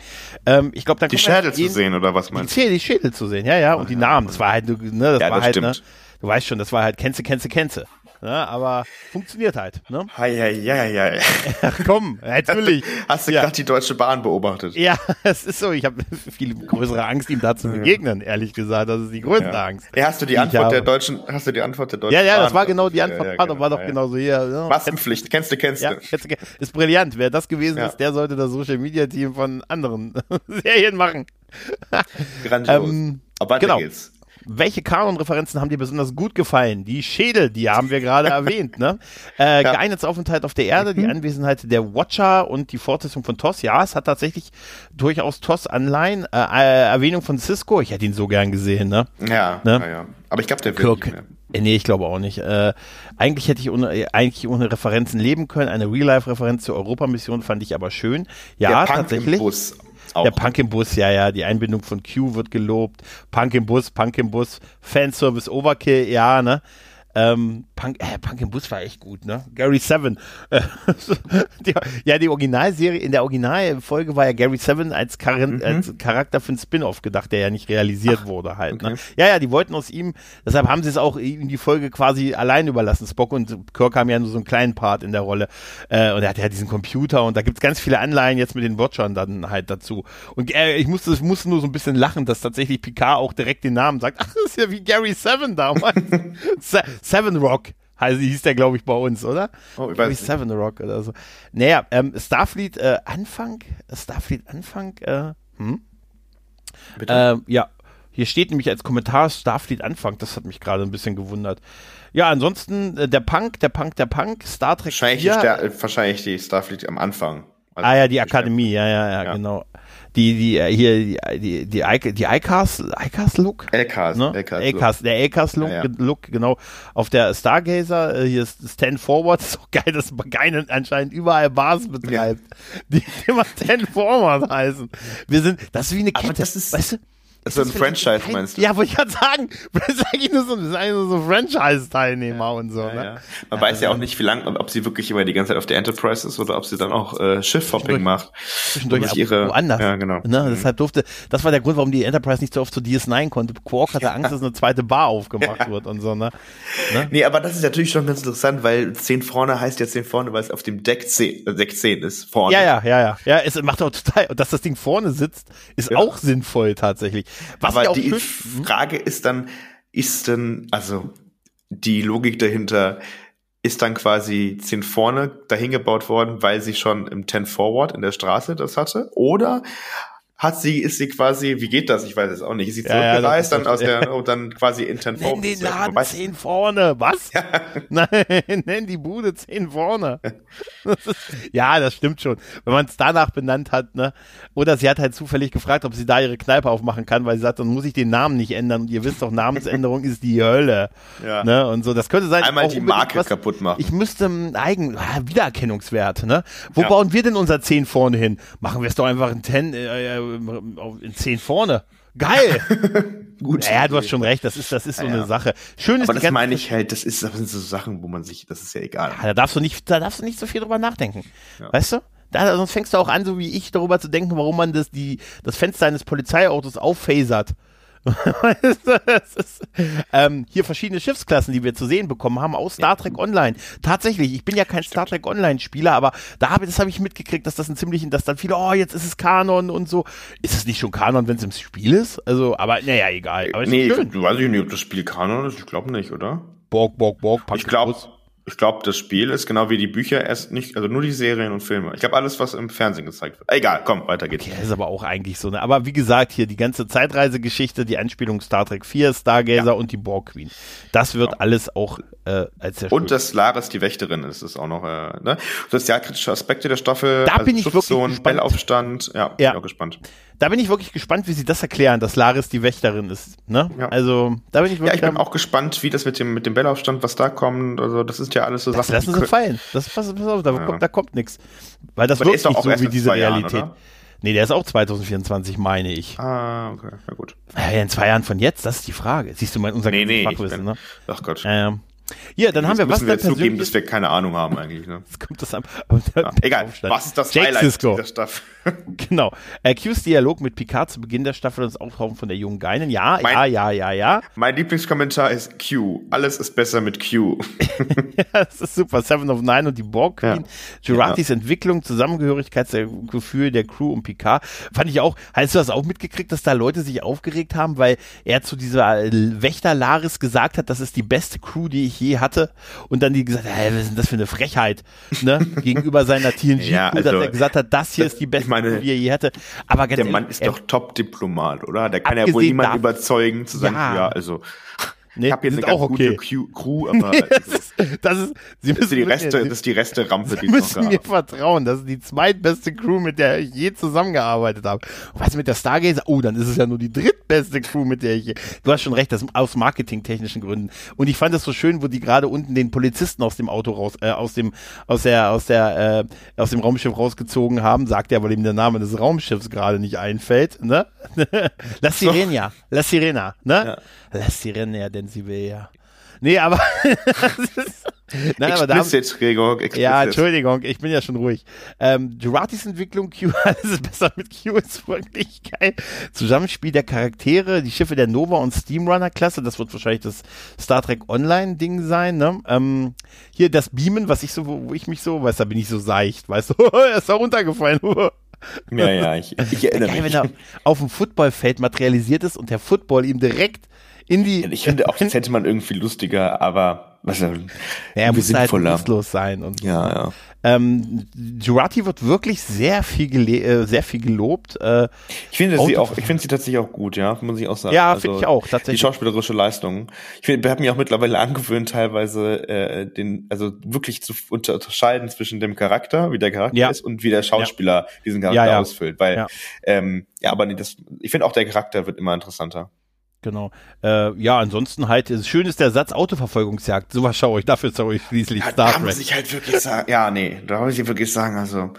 Ähm, ich glaube, dann Die Schädel zu sehen, oder was Die meinst du? Schädel, die Schädel zu sehen, ja, ja, und die Namen. Das war halt, ne, das Ja, war das halt, ne, du weißt schon, das war halt Kenze, Kenze, Kenze. Ne? aber funktioniert halt. Ne? Hei, hei, hei, hei. Komm, natürlich. Hast du Ja. gerade die Deutsche Bahn beobachtet? Ja, es ist so. Ich habe viel größere Angst, ihm da zu begegnen, ehrlich gesagt. Das ist die größte Ja. Angst. Ja, hast du die Antwort habe- der Deutschen, hast du die Antwort der Deutschen Ja, ja, das Bahn? war genau die Antwort. ja, war doch, war doch ja. genauso hier. Ja. Massenpflicht, kennst du, kennst du. ist brillant. Wer das gewesen ist, der sollte das Social Media Team von anderen Serien machen. Grandios. Ähm, Aber weiter genau. geht's. Welche Kanon-Referenzen haben dir besonders gut gefallen? Die Schädel, die haben wir gerade erwähnt, ne? Äh, Ja. Mhm. Geeinets Aufenthalt auf der Erde, die Anwesenheit der Watcher und die Fortsetzung von TOS. Ja, es hat tatsächlich durchaus TOS-Anleihen. Äh, äh, Erwähnung von Cisco, ich hätte ihn so gern gesehen, ne? Ja, Ne? ja, ja. Aber ich glaube, der wird nicht mehr. Äh, Nee, ich glaube auch nicht. Äh, eigentlich hätte ich ohne, äh, eigentlich ohne Referenzen leben können. Eine Real-Life-Referenz zur Europamission fand ich aber schön. Ja, der Punk tatsächlich. im Bus auch. Der Punk im Bus, ja, ja, die Einbindung von Q wird gelobt. Punk im Bus, Punk im Bus, Fanservice Overkill, ja, ne? Ähm, Punk, äh, Punk im Bus war echt gut, ne? Gary Seven. Äh, die, ja, die Originalserie, in der Originalfolge war ja Gary Seven als, Char als Charakter für einen Spin-off gedacht, der ja nicht realisiert wurde halt. Ne? okay. Ja, ja, die wollten aus ihm, deshalb haben sie es auch in die Folge quasi allein überlassen. Spock und Kirk haben ja nur so einen kleinen Part in der Rolle. Äh, und er hat ja diesen Computer und da gibt's ganz viele Anleihen jetzt mit den Watchern dann halt dazu. Und äh, ich musste, ich musste nur so ein bisschen lachen, dass tatsächlich Picard auch direkt den Namen sagt. Ach, das ist ja wie Gary Seven damals. Se Seven Rock. Also hieß der, glaube ich, bei uns, oder? Oh, ich weiß nicht. Seven Rock oder so. Naja, ähm, Starfleet äh, Anfang, Starfleet Anfang, äh, hm? Bitte? Ähm, ja, hier steht nämlich als Kommentar Starfleet Anfang. Das hat mich gerade ein bisschen gewundert. Ja, ansonsten äh, der Punk, der Punk, der Punk, Star Trek wahrscheinlich, 4. die Ster äh, wahrscheinlich die Starfleet am Anfang. Also ah ja, die Akademie, ja, ja, ja, Ja. genau. Die, die, äh, hier, die, die, die, I- die ICAS, ICAS Look? LKs, Ne? LKs. LKs, der LKs Look, Ja, ja. Look, genau. Auf der Stargazer, äh, hier ist Stand Forward, ist auch geil, dass Geinen anscheinend überall Bars betreibt, die immer Stand Forward heißen. Wir sind, das ist wie eine Aber Kette, das ist- weißt du? Ist so ein das Franchise, kein- meinst du? Ja, wollte ich gerade sagen. Das ist eigentlich nur so, das ist eigentlich nur so Franchise-Teilnehmer und so, Ja, ne? ja. Man weiß ja auch nicht, wie lang, ob sie wirklich immer die ganze Zeit auf der Enterprise ist oder ob sie dann auch äh, Schiffhopping macht. Zwischendurch ihre- woanders. Ja, genau. Ne, deshalb durfte, das war der Grund, warum die Enterprise nicht so oft zu DS9 konnte. Quark hatte Angst, dass eine zweite Bar aufgemacht wird und so, ne? Nee, aber das ist natürlich schon ganz interessant, weil 10 vorne heißt ja 10 vorne, weil es auf dem Deck 10, äh, Deck 10 ist, vorne. Ja, ja, ja, ja. Ja, es macht auch total, dass das Ding vorne sitzt, ist Ja. auch sinnvoll tatsächlich. Was Aber die schön, Frage ist dann, ist denn, also die Logik dahinter, ist dann quasi 10 vorne dahin gebaut worden, weil sie schon im 10 Forward in der Straße das hatte? Oder hat sie, ist sie quasi, wie geht das? Ich weiß es auch nicht. Ist sie Ja, ja, zurückgereist, das- dann aus der, und dann quasi in 10 nenn den Laden Wobei- 10 vorne. Was? Nein, nenn die Bude 10 vorne. Das ist, ja, das stimmt schon. Wenn man es danach benannt hat, ne? Oder sie hat halt zufällig gefragt, ob sie da ihre Kneipe aufmachen kann, weil sie sagt, dann muss ich den Namen nicht ändern. Und ihr wisst doch, Namensänderung ist die Hölle. Ja. Ne? Und so, das könnte sein. Einmal auch die Marke was- kaputt machen. Ich müsste einen Eigen ah, Wiedererkennungswert, ne? Wo Ja. bauen wir denn unser 10 vorne hin? Machen wir es doch einfach in 10 äh, äh, in 10 vorne. Geil. Gut. ja, du hast schon recht, das ist das ist so Ja, eine. Sache. Schön ist Aber das meine ich halt, das ist, das sind so Sachen, wo man sich, das ist ja egal. Ja, da darfst du nicht, da darfst du nicht so viel drüber nachdenken. Ja. Weißt du? Da, sonst fängst du auch an, so wie ich, darüber zu denken, warum man das, die, das Fenster eines Polizeiautos auffasert. Ist, ähm, hier verschiedene Schiffsklassen, die wir zu sehen bekommen haben aus Star Trek Online. Tatsächlich, ich bin ja kein Star Trek Online Spieler, aber da habe das habe ich mitgekriegt, dass das ein ziemlichen, dass dann viele, oh, jetzt ist es Kanon und so. Ist es nicht schon Kanon, wenn es im Spiel ist? Also, aber naja, egal. Aber nee, ich weiß ich nicht, ob das Spiel Kanon ist. Ich glaube nicht, oder? Borg, Borg, Borg, Ich glaube, ich glaube, das Spiel ist genau wie die Bücher erst nicht, also nur die Serien und Filme. Ich glaube, alles, was im Fernsehen gezeigt wird. Egal, komm, weiter geht's. Ja, ist aber auch eigentlich so. Ne? Aber wie gesagt, hier die ganze Zeitreisegeschichte, die Anspielung Star Trek 4, Stargazer Ja. und die Borg Queen. Das wird Genau. alles auch äh, als sehr Und dass Laris die Wächterin ist, ist auch noch, äh, ne? Sozialkritische Aspekte der Staffel. Da bin ich wirklich gespannt. Bellaufstand. Ja, Ja. bin auch gespannt. Da bin ich wirklich gespannt, wie sie das erklären, dass Laris die Wächterin ist. Ne? Ja. Also, da bin ich Ja, wirklich. ich bin auch gespannt, wie das mit dem, mit dem Bellaufstand, was da kommt. Also, das ist ja alles so das Sachen. lassen sie fallen. Das, pass, pass auf, da, Ja. kommt, da kommt nichts. Weil das Aber nicht so wie diese Jahren, Realität. oder? Nee, der ist auch 2024, meine ich. Ah, okay, na gut. Ja, in zwei Jahren von jetzt, das ist die Frage. Siehst du mal unser Nee, nee, Fachwissen, bin, ne? ach Gott. Ähm, Ja, dann haben wir was wir jetzt zugeben, dass wir keine Ahnung haben eigentlich. Ne? Jetzt kommt das an. Ja, egal, was ist das Jake Highlight Sisko. dieser Staffel? Genau. Äh, Q's Dialog mit Picard zu Beginn der Staffel und das Auftauchen von der jungen Geinen. Ja, Mein- ja, ja, ja, ja. Mein Lieblingskommentar ist Q. Alles ist besser mit Q. ja, das ist super. Seven of Nine und die Borg Queen. Ja. Juratis Entwicklung, Zusammengehörigkeitsgefühl der Crew und Picard. Fand ich auch. Hast du das auch mitgekriegt, dass da Leute sich aufgeregt haben, weil er zu dieser äh, Wächter Laris gesagt hat, das ist die beste Crew, die ich je hatte. Und dann die gesagt, hey, was ist denn das für eine Frechheit, ne? Gegenüber seiner TNG, Ja, also, dass er gesagt hat, das hier ist die beste meine, die er je hatte. Aber Der ehrlich, Mann ist doch Top-Diplomat, oder? Der kann ja wohl niemand überzeugen zu sagen, Ja. ja, also nee, ich habe jetzt eine ganz auch okay. gute Crew, aber das ist, das ist, sie das müssen ist die mir- Reste, das ist die Reste-Rampe, die es noch müssen mir vertrauen. Das ist die zweitbeste Crew, mit der ich je zusammengearbeitet habe. Und was mit der Stargazer? Oh, dann ist es ja nur die drittbeste Crew, mit der ich je. Du hast schon recht, das aus marketingtechnischen Gründen. Und ich fand es so schön, wo die gerade unten den Polizisten aus dem Auto raus, äh, aus dem, aus der, aus der, äh, aus dem Raumschiff rausgezogen haben. Sagt er, weil ihm der Name des Raumschiffs gerade nicht einfällt, ne? La Sirena, La Sirena, ne? La Sirena, denn sie will ja. Nee, aber, nein, aber da Gregor, explicit. ja, Entschuldigung, ich bin ja schon ruhig. Ähm, Juratis Entwicklung, Q, alles ist besser mit Q, ist wirklich geil. Zusammenspiel der Charaktere, die Schiffe der Nova und Steamrunner-Klasse, das wird wahrscheinlich das Star Trek Online-Ding sein, ne? Ähm, hier das Beamen, was ich so, wo, wo ich mich so, weißt du, da bin ich so seicht, weißt du, er ist da runtergefallen. Ja, ja, ich, ich erinnere Geil, wenn mich. er auf dem Footballfeld materialisiert ist und der Football ihm direkt in die. Ich finde auch, das hätte man irgendwie lustiger, aber was ja, er irgendwie muss halt sinnvoller. lustlos sein und Ja, ja. Ähm, Jurati wird wirklich sehr viel, äh, sehr viel gelobt. Äh, Ich finde sie auch, ich finde sie tatsächlich auch gut, ja, muss ich auch sagen. Ja, Also, finde ich auch, Die tatsächlich. schauspielerische Leistung. Ich finde, wir haben mir auch mittlerweile angewöhnt, teilweise äh, den, also wirklich zu unter- unterscheiden zwischen dem Charakter, wie der Charakter Ja. ist, und wie der Schauspieler diesen Charakter Ja, ja. ausfüllt. Weil, Ja. ähm, ja, aber nee, das, ich finde auch der Charakter wird immer interessanter. Genau. Äh, ja, ansonsten halt, schön ist der Satz Autoverfolgungsjagd. Sowas schaue ich, dafür schaue ich schließlich Ja, Star da muss Trek. ich halt wirklich sagen, ja, nee, da muss ich wirklich sagen, also,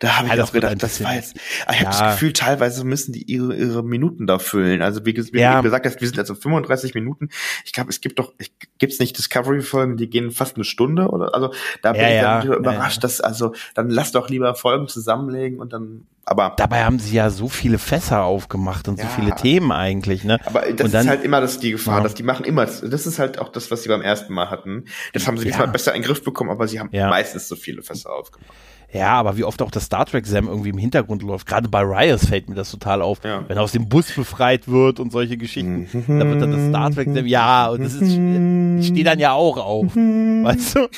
da habe ich Ja, das auch gedacht, das war jetzt, ah, ich habe Ja. das Gefühl, teilweise müssen die ihre, ihre Minuten da füllen. Also, wie, wie Ja. du gesagt hast, wir sind also 35 Minuten. Ich glaube, es gibt doch, gibt's nicht Discovery-Folgen, die gehen fast eine Stunde oder, also, da bin Ja, ich ja, dann ja, überrascht, dass, also, dann lass doch lieber Folgen zusammenlegen und dann, aber, Dabei haben sie ja so viele Fässer aufgemacht und so Ja. viele Themen eigentlich, ne? aber das und dann, ist halt immer das die Gefahr, Ja. dass die machen immer, das ist halt auch das, was sie beim ersten Mal hatten. Das haben sie Ja. diesmal besser in den Griff bekommen, aber sie haben Ja. meistens so viele Fässer aufgemacht. Ja, aber wie oft auch das Star Trek Sam irgendwie im Hintergrund läuft. Gerade bei Rios fällt mir das total auf. Ja. Wenn er aus dem Bus befreit wird und solche Geschichten. Da wird dann das Star Trek Sam, ja, und das ist, ich stehe dann ja auch auf. Weißt du?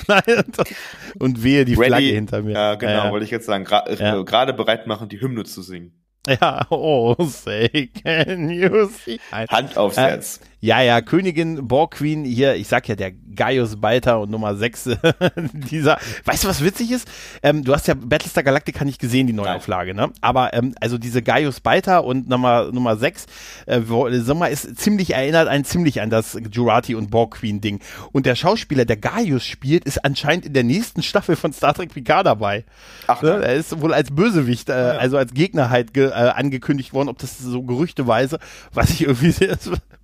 Und, wehe die Flagge hinter mir. Ja, genau, Ja, wollte ich jetzt sagen. Äh, Ja. Gerade bereit machen, die Hymne zu singen. Ja, oh, say, can you see? Hand aufs Äh, Herz. Ja, ja, Königin, Borg Queen, hier, ich sag ja, der Gaius Balter und Nummer 6, dieser, weißt du, was witzig ist? Ähm, du hast ja Battlestar Galactica nicht gesehen, die Neuauflage, ne? Aber, ähm, also diese Gaius Balter und Nummer, Nummer 6, äh, sag mal, ist ziemlich, erinnert einen ziemlich an das Jurati und Borg Queen Ding. Und der Schauspieler, der Gaius spielt, ist anscheinend in der nächsten Staffel von Star Trek Picard dabei. Ach, Ne? Er ist wohl als Bösewicht, äh, also als Gegner halt ge, äh, angekündigt worden, ob das so gerüchteweise, was ich irgendwie sehe,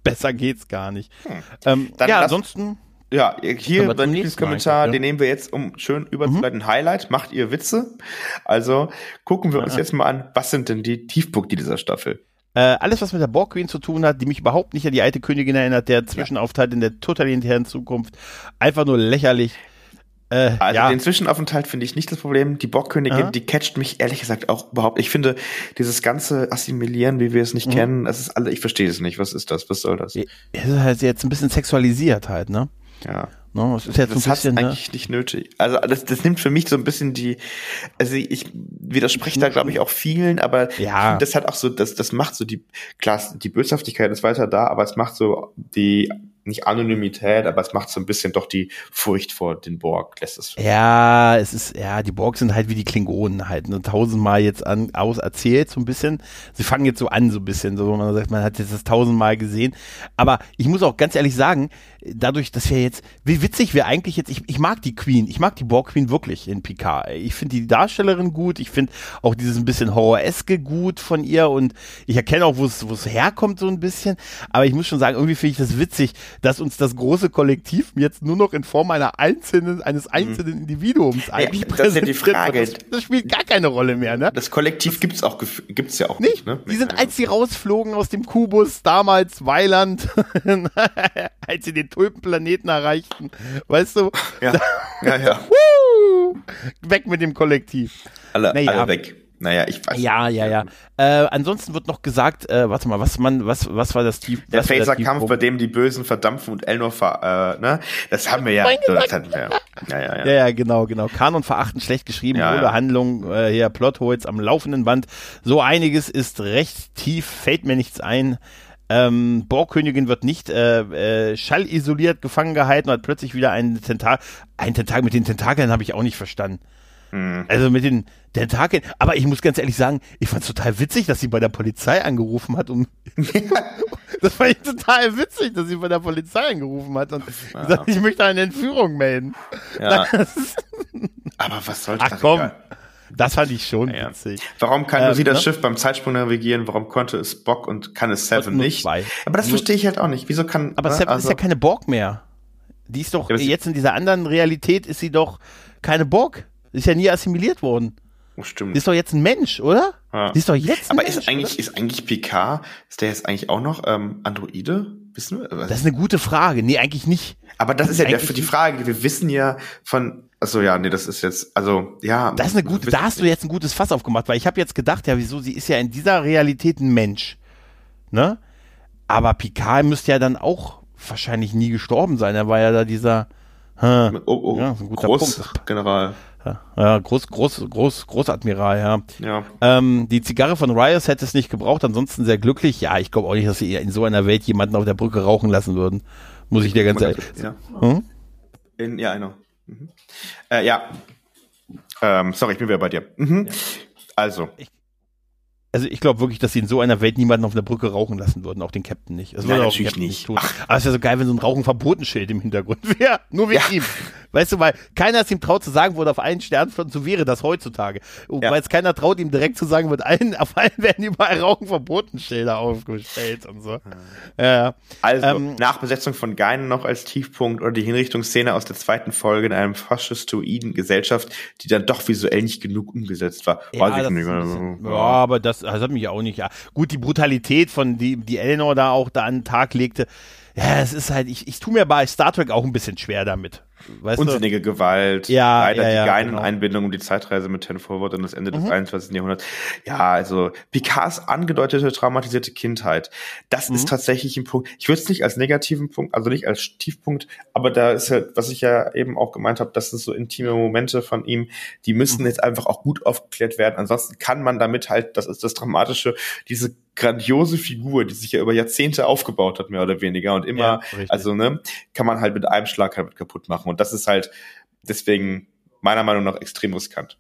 besser geht's gar nicht. Ähm, Dann ja, lass- ansonsten, ja, hier beim nächsten Kommentar, ja. den nehmen wir jetzt, um schön überzuleiten. Highlight, macht ihr Witze? Also gucken wir uns Ja. jetzt mal an, was sind denn die Tiefpunkte dieser Staffel? äh, alles, was mit der Borg Queen zu tun hat, die mich überhaupt nicht an die alte Königin erinnert, der Zwischenaufenthalt in der totalitären Zukunft, einfach nur lächerlich. Äh, Also ja, den Zwischenaufenthalt finde ich nicht das Problem. Die Bockkönigin, Aha. die catcht mich ehrlich gesagt auch überhaupt. Ich finde dieses ganze Assimilieren, wie wir es Mhm. nicht kennen, das ist alle, ich verstehe es nicht. Was ist das? Was soll das? es ist halt jetzt ein bisschen sexualisiert halt, ne? Ja. Ne, es ist jetzt Das ein hat bisschen, ne? eigentlich nicht nötig. Also das, das nimmt für mich so ein bisschen die, also ich widerspreche da glaube ich auch vielen, aber Ja. das hat auch so, das, das macht so die, klar, die Böshaftigkeit ist weiter da, aber es macht so die, nicht Anonymität, aber es macht so ein bisschen doch die Furcht vor den Borg, lässt es. Ja, es ist, ja, die Borg sind halt wie die Klingonen halt, ne, tausendmal jetzt an, aus erzählt, so ein bisschen. Sie fangen jetzt so an, so ein bisschen, so, man sagt, man hat jetzt das tausendmal gesehen. Aber ich muss auch ganz ehrlich sagen, dadurch, dass wir jetzt, wie witzig wir eigentlich jetzt, ich, ich mag die Queen, ich mag die Borg Queen wirklich in Picard. Ich finde die Darstellerin gut, ich finde auch dieses ein bisschen Horror-eske gut von ihr und ich erkenne auch, wo es herkommt, so ein bisschen. Aber ich muss schon sagen, irgendwie finde ich das witzig, dass uns das große Kollektiv jetzt nur noch in Form einer einzelnen, eines einzelnen Individuums eigentlich ja, Das ist ja die Frage. Das, das, spielt gar keine Rolle mehr, ne? Das Kollektiv gibt's auch, gibt's ja auch nicht, nicht ne? Die sind, als sie rausflogen aus dem Kubus, damals Weiland, als sie den Tulpenplaneten erreichten, weißt du? Ja, ja, ja. weg mit dem Kollektiv. Alle, naja, alle weg. Naja, ich weiß. Ja, ja, ja. Äh, ansonsten wird noch gesagt, äh, warte mal, was man, was, was war das Tief? Der Phaser-Kampf, bei dem die Bösen verdampfen und Elnor ver, äh, ne? Das haben wir ja. Das hatten wir. Ja, ja, ja. Ja, ja, genau, genau. Kanon verachten, schlecht geschrieben, ja, ja. Handlung, äh, hier Plotholes am laufenden Band. So einiges ist recht tief, fällt mir nichts ein. Ähm, Borgkönigin wird nicht äh, äh, schallisoliert gefangen gehalten und hat plötzlich wieder einen Tentakel. Ein Tentakel mit den Tentakeln habe ich auch nicht verstanden. Hm. Also mit den Tentakeln. Aber ich muss ganz ehrlich sagen, ich fand es total witzig, dass sie bei der Polizei angerufen hat. Um das fand ich total witzig, dass sie bei der Polizei angerufen hat und ja. gesagt, ich möchte eine Entführung melden. Ja. Aber was soll das? Ach komm. Egal. Das fand ich schon ja. witzig. Warum kann ähm, sie das ne? Schiff beim Zeitsprung navigieren? Warum konnte es Bock und kann es Seven nicht? Zwei. Aber das verstehe ich halt auch nicht. Wieso kann. Aber ne? Seven also, ist ja keine Borg mehr. Die ist doch, ja, jetzt in dieser anderen Realität ist sie doch keine Borg. Ist ja nie assimiliert worden. Oh, stimmt. Die ist doch jetzt ein Mensch, oder? Ja. Die ist doch jetzt ein Aber Mensch, ist eigentlich, oder? ist eigentlich PK, ist der jetzt eigentlich auch noch ähm, Androide? Wissen wir? Das ist eine gute Frage. Nee, eigentlich nicht. Aber das, das ist ja für die Frage. Wir wissen ja von Achso, ja, nee, das ist jetzt, also, ja. Das ist eine gute, da hast du jetzt ein gutes Fass aufgemacht, weil ich habe jetzt gedacht, ja, wieso, sie ist ja in dieser Realität ein Mensch. Ne? Aber Picard müsste ja dann auch wahrscheinlich nie gestorben sein. Er war ja da dieser, hm, oh, oh, ja, ein guter Großgeneral. Ja, Groß, Groß, Groß, Großadmiral, ja. ja. Ähm, die Zigarre von Rios hätte es nicht gebraucht, ansonsten sehr glücklich. Ja, ich glaube auch nicht, dass sie in so einer Welt jemanden auf der Brücke rauchen lassen würden. Muss ich dir ganz ehrlich. Ja. Hm? In, ja, know. Mhm. Äh, ja. Ähm, sorry, ich bin wieder bei dir. Mhm. Ja. Also. Ich, also ich glaube wirklich, dass sie in so einer Welt niemanden auf einer Brücke rauchen lassen würden, auch den Captain nicht. Das würde auch natürlich nicht. tun. Aber es wäre so geil, wenn so ein Rauchen-Verbotenschild im Hintergrund wäre. Nur wegen ja. ihm. Weißt du, weil keiner es ihm traut zu sagen würde, auf allen Sternflotten, so wäre das heutzutage. Ja. weil es keiner traut, ihm direkt zu sagen, wird allen, auf allen werden überall Rauchenverbotenschilder aufgestellt und so. Ja. Also, ähm, Nachbesetzung von Geinen noch als Tiefpunkt oder die Hinrichtungsszene aus der zweiten Folge in einem faschistoiden Gesellschaft, die dann doch visuell nicht genug umgesetzt war. Ja, Weiß ich nicht. Bisschen, ja, aber das, das hat mich auch nicht, ja. Gut, die Brutalität von die, die Eleanor da auch da an den Tag legte, ja, es ist halt, ich, ich tue mir bei Star Trek auch ein bisschen schwer damit. Weißt Unsinnige du? Gewalt, ja, leider ja, ja, die geinen genau. Einbindung um die Zeitreise mit Ten Forward und das Ende des mhm. 21. Jahrhunderts. Ja, also Picards angedeutete traumatisierte Kindheit, das mhm. ist tatsächlich ein Punkt. Ich würde es nicht als negativen Punkt, also nicht als Tiefpunkt, aber da ist halt, was ich ja eben auch gemeint habe, das sind so intime Momente von ihm, die müssen mhm. jetzt einfach auch gut aufgeklärt werden. Ansonsten kann man damit halt, das ist das Dramatische, diese grandiose Figur, die sich ja über Jahrzehnte aufgebaut hat, mehr oder weniger. Und immer, ja, also, ne, kann man halt mit einem Schlag halt kaputt machen. Und das ist halt deswegen meiner Meinung nach extrem riskant.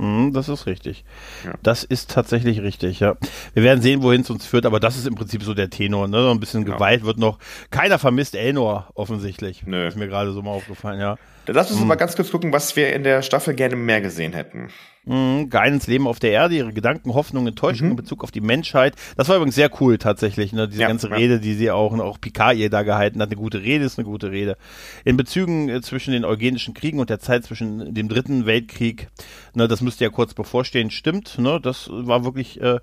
Mhm, das ist richtig. Ja. Das ist tatsächlich richtig, ja. Wir werden sehen, wohin es uns führt, aber das ist im Prinzip so der Tenor, ne? So ein bisschen genau. Gewalt wird noch. Keiner vermisst Elnor, offensichtlich. Nö. Ist mir gerade so mal aufgefallen, ja. Dann lass uns mhm. mal ganz kurz gucken, was wir in der Staffel gerne mehr gesehen hätten. Mhm, Geilens Leben auf der Erde, ihre Gedanken, Hoffnungen, Enttäuschungen mhm. in Bezug auf die Menschheit. Das war übrigens sehr cool tatsächlich, ne? diese ja, ganze ja. Rede, die sie auch, auch Picard ihr da gehalten hat. Eine gute Rede ist eine gute Rede. In Bezügen äh, zwischen den eugenischen Kriegen und der Zeit zwischen dem dritten Weltkrieg, ne, das müsste ja kurz bevorstehen, stimmt. Ne? Das war wirklich äh,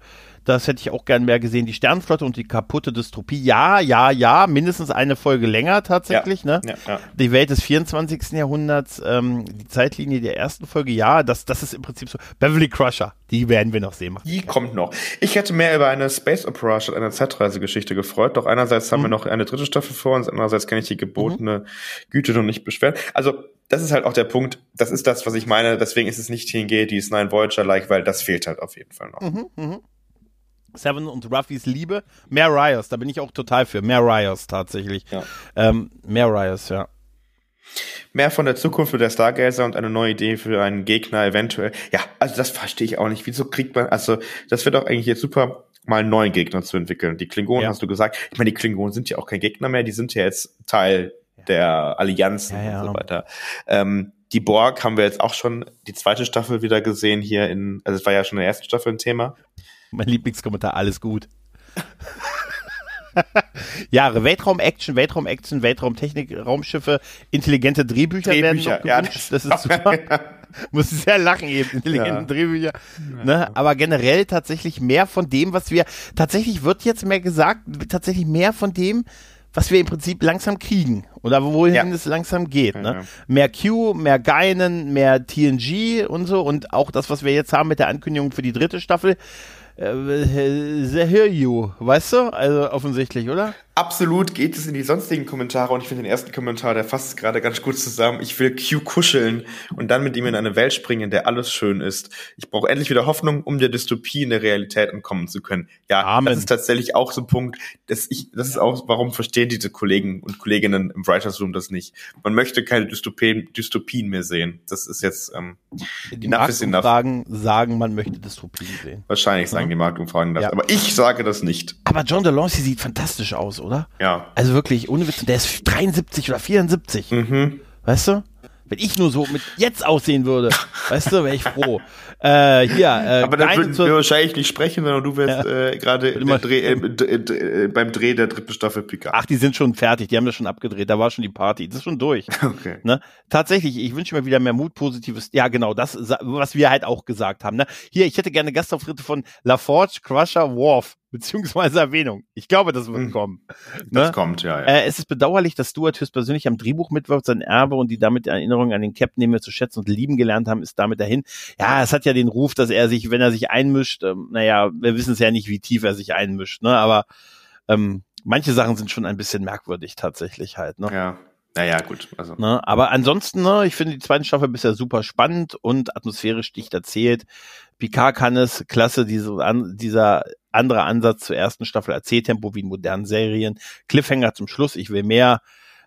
das hätte ich auch gern mehr gesehen. Die Sternflotte und die kaputte Dystropie. Ja, ja, ja. Mindestens eine Folge länger tatsächlich. Ja, ne? Ja, ja. Die Welt des 24. Jahrhunderts. Ähm, die Zeitlinie der ersten Folge. Ja, das, das ist im Prinzip so. Beverly Crusher. Die werden wir noch sehen. Die kommt noch. Ich hätte mehr über eine Space Opera statt einer Zeitreisegeschichte gefreut. Doch einerseits haben mhm. wir noch eine dritte Staffel vor uns. Andererseits kann ich die gebotene mhm. Güte noch nicht beschweren. Also, das ist halt auch der Punkt. Das ist das, was ich meine. Deswegen ist es nicht TNG, die ist Nine Voyager-like, weil das fehlt halt auf jeden Fall noch. Mhm, mh. Seven und Ruffys Liebe. Mehr Rios, da bin ich auch total für. Mehr Rios tatsächlich. Ja. Ähm, mehr Rios, ja. Mehr von der Zukunft für der Stargazer und eine neue Idee für einen Gegner eventuell. Ja, also das verstehe ich auch nicht. Wieso kriegt man, also das wird doch eigentlich jetzt super, mal einen neuen Gegner zu entwickeln. Die Klingonen ja. hast du gesagt. Ich meine, die Klingonen sind ja auch kein Gegner mehr, die sind ja jetzt Teil der Allianzen ja, und so weiter. Ähm, die Borg haben wir jetzt auch schon die zweite Staffel wieder gesehen hier in, also es war ja schon in der ersten Staffel ein Thema. Mein Lieblingskommentar, alles gut. ja, Weltraum-Action, Weltraum-Action, Weltraumtechnik, Raumschiffe, intelligente Drehbücher, Drehbücher werden noch gewünscht. Ja, das, das, ist super. Muss sehr lachen eben, intelligente ja. Drehbücher. Ne? Aber generell tatsächlich mehr von dem, was wir, tatsächlich wird jetzt mehr gesagt, tatsächlich mehr von dem, was wir im Prinzip langsam kriegen oder wohin ja. es langsam geht. Ne? Ja. Mehr Q, mehr Geinen, mehr TNG und so und auch das, was wir jetzt haben mit der Ankündigung für die dritte Staffel, The Hear You, weißt du? Also offensichtlich, oder? Absolut geht es in die sonstigen Kommentare und ich finde den ersten Kommentar, der fasst gerade ganz gut zusammen. Ich will Q kuscheln und dann mit ihm in eine Welt springen, in der alles schön ist. Ich brauche endlich wieder Hoffnung, um der Dystopie in der Realität entkommen zu können. Ja, Amen. das ist tatsächlich auch so ein Punkt, dass ich, das ist auch, warum verstehen diese Kollegen und Kolleginnen im Writers Room das nicht. Man möchte keine Dystopien, Dystopien mehr sehen. Das ist jetzt, ähm, die Marktumfragen sagen, man möchte Dystopien sehen. Wahrscheinlich sagen ja. die Marktumfragen das, ja. aber ich sage das nicht. Aber John DeLancey sieht fantastisch aus, oder? Ja. Also wirklich, ohne Witz, der ist 73 oder 74. Mhm. Weißt du? Wenn ich nur so mit jetzt aussehen würde, weißt du, wäre ich froh. Äh, hier, äh, Aber dann würden wir wahrscheinlich nicht sprechen, sondern du wärst ja. äh, gerade Dreh, äh, beim Dreh der dritten Staffel Picard. Ach, die sind schon fertig, die haben das schon abgedreht, da war schon die Party, das ist schon durch. Okay. Ne? Tatsächlich, ich wünsche mir wieder mehr Mut, positives, ja genau, das, was wir halt auch gesagt haben. Ne? Hier, ich hätte gerne Gastauftritte von LaForge, Crusher, Worf beziehungsweise Erwähnung. Ich glaube, das wird hm. kommen. Das ne? kommt, ja. ja. Äh, es ist bedauerlich, dass Stuart höchstpersönlich am Drehbuch mitwirkt, sein Erbe und die damit Erinnerungen an den Captain, den wir zu schätzen und lieben gelernt haben, ist damit dahin. Ja, es hat ja den Ruf, dass er sich, wenn er sich einmischt, ähm, naja, wir wissen es ja nicht, wie tief er sich einmischt, ne? Aber ähm, manche Sachen sind schon ein bisschen merkwürdig tatsächlich halt, ne? Ja. Naja, gut. Also. Ne, aber ansonsten, ne, ich finde die zweite Staffel bisher super spannend und atmosphärisch dicht erzählt. Picard kann es, klasse, diese, an, dieser andere Ansatz zur ersten Staffel Erzähltempo wie in modernen Serien. Cliffhanger zum Schluss, ich will mehr,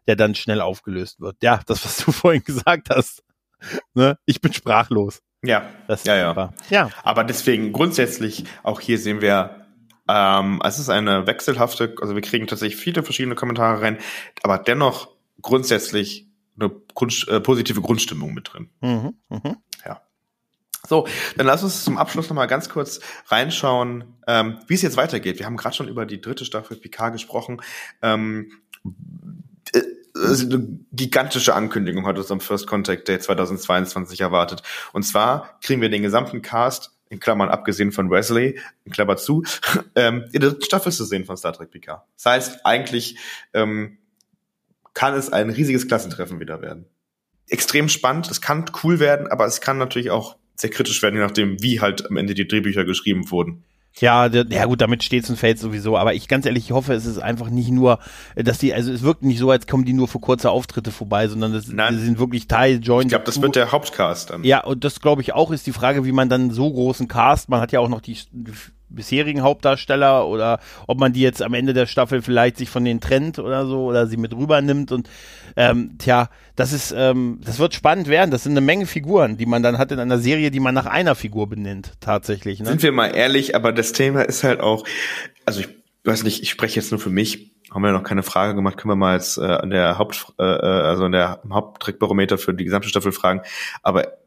der dann schnell aufgelöst wird. Ja, das, was du vorhin gesagt hast. Ne? Ich bin sprachlos. Ja, das ja, ja. ja. Aber deswegen grundsätzlich, auch hier sehen wir, ähm, es ist eine wechselhafte, also wir kriegen tatsächlich viele verschiedene Kommentare rein, aber dennoch grundsätzlich eine Grund, äh, positive Grundstimmung mit drin. Mhm, mh. Ja. So, dann lass uns zum Abschluss nochmal ganz kurz reinschauen, ähm, wie es jetzt weitergeht. Wir haben gerade schon über die dritte Staffel Picard gesprochen. Ähm, äh, eine gigantische Ankündigung hat uns am First Contact Day 2022 erwartet. Und zwar kriegen wir den gesamten Cast, in Klammern abgesehen von Wesley, in Klammer zu, ähm, in der Staffel zu sehen von Star Trek Picard. Das heißt, eigentlich ähm, kann es ein riesiges Klassentreffen wieder werden. Extrem spannend, es kann cool werden, aber es kann natürlich auch sehr kritisch werden, je nachdem, wie halt am Ende die Drehbücher geschrieben wurden. Ja, ja gut, damit steht's und fällt sowieso. Aber ich ganz ehrlich, ich hoffe, es ist einfach nicht nur, dass die, also es wirkt nicht so, als kommen die nur für kurze Auftritte vorbei, sondern das, Nein. die sind wirklich Teil, Joint. Ich glaube, das wird der Hauptcast dann. Ja, und das glaube ich auch ist die Frage, wie man dann so großen Cast, man hat ja auch noch die bisherigen Hauptdarsteller oder ob man die jetzt am Ende der Staffel vielleicht sich von denen trennt oder so oder sie mit rüber nimmt und ähm, tja, das ist, ähm, das wird spannend werden. Das sind eine Menge Figuren, die man dann hat in einer Serie, die man nach einer Figur benennt, tatsächlich. Ne? Sind wir mal ehrlich, aber das Thema ist halt auch, also ich weiß nicht, ich spreche jetzt nur für mich, haben wir noch keine Frage gemacht, können wir mal jetzt äh, an der Haupt, äh, äh also an der Haupttrickbarometer für die gesamte Staffel fragen. Aber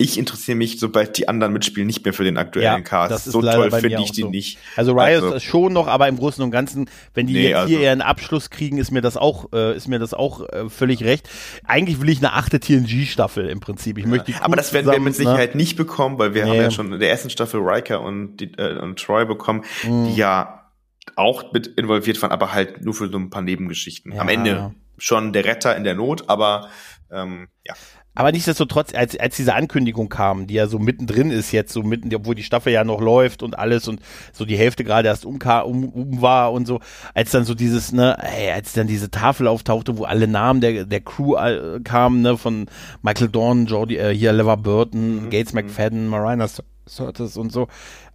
ich interessiere mich, sobald die anderen mitspielen, nicht mehr für den aktuellen ja, Cast. So toll finde ich die so. nicht. Also Riot also, schon noch, aber im Großen und Ganzen, wenn die nee, jetzt hier also, ihren Abschluss kriegen, ist mir das auch, äh, ist mir das auch äh, völlig recht. Eigentlich will ich eine achte TNG-Staffel im Prinzip. Ich ja, möchte aber das werden wir mit Sicherheit ne? nicht bekommen, weil wir nee. haben ja schon in der ersten Staffel Riker und, die, äh, und Troy bekommen, mhm. die ja auch mit involviert waren, aber halt nur für so ein paar Nebengeschichten. Ja. Am Ende schon der Retter in der Not, aber ähm, ja. Aber nichtsdestotrotz, als, als diese Ankündigung kam, die ja so mittendrin ist jetzt, so mitten, obwohl die Staffel ja noch läuft und alles und so die Hälfte gerade erst um, um, um war und so, als dann so dieses, ne, ey, als dann diese Tafel auftauchte, wo alle Namen der, der Crew äh, kamen, ne, von Michael Dorn, Jordi, äh, hier Lever Burton, mhm. Gates McFadden, Marina Curtis und so,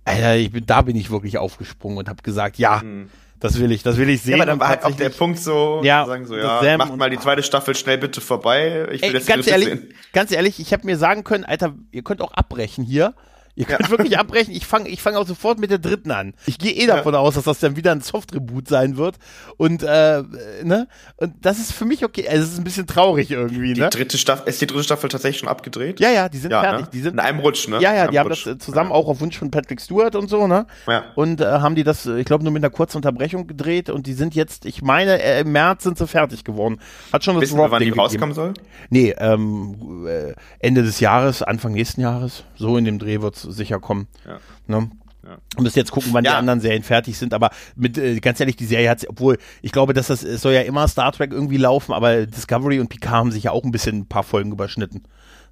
Alter, ich bin, da bin ich wirklich aufgesprungen und habe gesagt, ja, mhm das will ich, das will ich sehen. Ja, aber dann war halt auch der Punkt so, ja, sagen so, ja, Sam macht mal die zweite Staffel schnell bitte vorbei. Ich will ey, jetzt ganz ehrlich, sehen. ganz ehrlich, ich habe mir sagen können, Alter, ihr könnt auch abbrechen hier. Ihr könnt ja. wirklich abbrechen. Ich fange ich fang auch sofort mit der dritten an. Ich gehe eh davon ja. aus, dass das dann wieder ein Soft-Reboot sein wird. Und, äh, ne? Und das ist für mich okay. Also, es ist ein bisschen traurig irgendwie, die ne? dritte Staffel, ist die dritte Staffel tatsächlich schon abgedreht? Ja, ja, die sind ja, fertig. Ne? Die sind, In einem Rutsch, ne? Ja, ja, die haben Rutsch. das zusammen auch auf Wunsch von Patrick Stewart und so, ne? Ja. Und äh, haben die das, ich glaube, nur mit einer kurzen Unterbrechung gedreht und die sind jetzt, ich meine, äh, im März sind sie fertig geworden. Hat schon das Wissen wir, wann die rauskommen soll? Nee, ähm, äh, Ende des Jahres, Anfang nächsten Jahres. So in dem Dreh wird es sicher kommen. Ja. Ne? Ja. Müssen jetzt gucken, wann ja. die anderen Serien fertig sind, aber mit äh, ganz ehrlich, die Serie hat, obwohl ich glaube, dass das es soll ja immer Star Trek irgendwie laufen, aber Discovery und Picard haben sich ja auch ein bisschen ein paar Folgen überschnitten.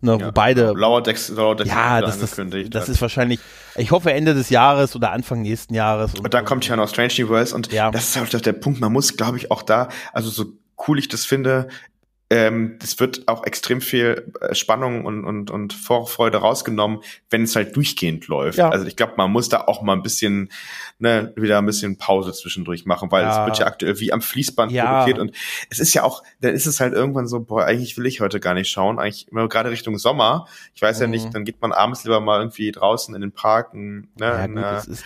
Ne, ja, wo beide. Lower Decks, Lower Decks ja, das, das, das ist wahrscheinlich, ich hoffe Ende des Jahres oder Anfang nächsten Jahres. Und, und dann kommt ja noch Strange New Worlds und ja. das ist halt der Punkt, man muss, glaube ich, auch da, also so cool ich das finde, ähm, das wird auch extrem viel äh, Spannung und, und, und Vorfreude rausgenommen, wenn es halt durchgehend läuft. Ja. Also ich glaube, man muss da auch mal ein bisschen, ne, wieder ein bisschen Pause zwischendurch machen, weil ja. es wird ja aktuell wie am Fließband ja. produziert und es ist ja auch, dann ist es halt irgendwann so, boah, eigentlich will ich heute gar nicht schauen, eigentlich immer gerade Richtung Sommer. Ich weiß mhm. ja nicht, dann geht man abends lieber mal irgendwie draußen in den Park, ne, ja, ein, gut, äh, ist,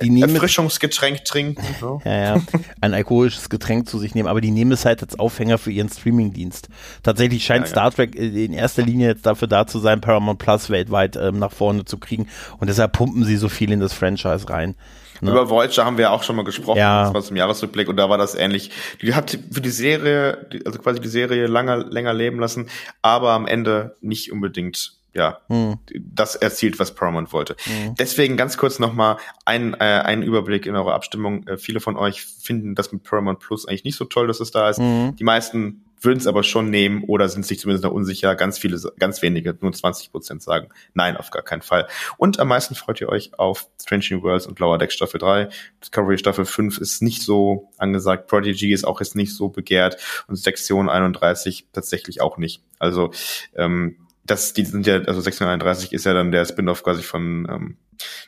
die Erfrischungsgetränk trinken. So. ja, ja, ein alkoholisches Getränk zu sich nehmen, aber die nehmen es halt als Aufhänger für ihren Streamingdienst. Tatsächlich scheint Star Trek in erster Linie jetzt dafür da zu sein, Paramount Plus weltweit ähm, nach vorne zu kriegen. Und deshalb pumpen sie so viel in das Franchise rein. Ne? Über Voyager haben wir ja auch schon mal gesprochen, ja. das war zum Jahresrückblick und da war das ähnlich. Die hat für die Serie, also quasi die Serie länger, länger leben lassen, aber am Ende nicht unbedingt ja, hm. das erzielt, was Paramount wollte. Hm. Deswegen ganz kurz nochmal ein, äh, ein Überblick in eurer Abstimmung. Äh, viele von euch finden das mit Paramount Plus eigentlich nicht so toll, dass es da ist. Hm. Die meisten würden es aber schon nehmen oder sind sich zumindest noch unsicher. Ganz viele, ganz wenige, nur 20 Prozent sagen, nein, auf gar keinen Fall. Und am meisten freut ihr euch auf Strange New Worlds und Lower Deck Staffel 3. Discovery Staffel 5 ist nicht so angesagt. Prodigy ist auch jetzt nicht so begehrt und Sektion 31 tatsächlich auch nicht. Also, ähm, das, die sind ja, also 631 ist ja dann der Spin-off quasi von ähm,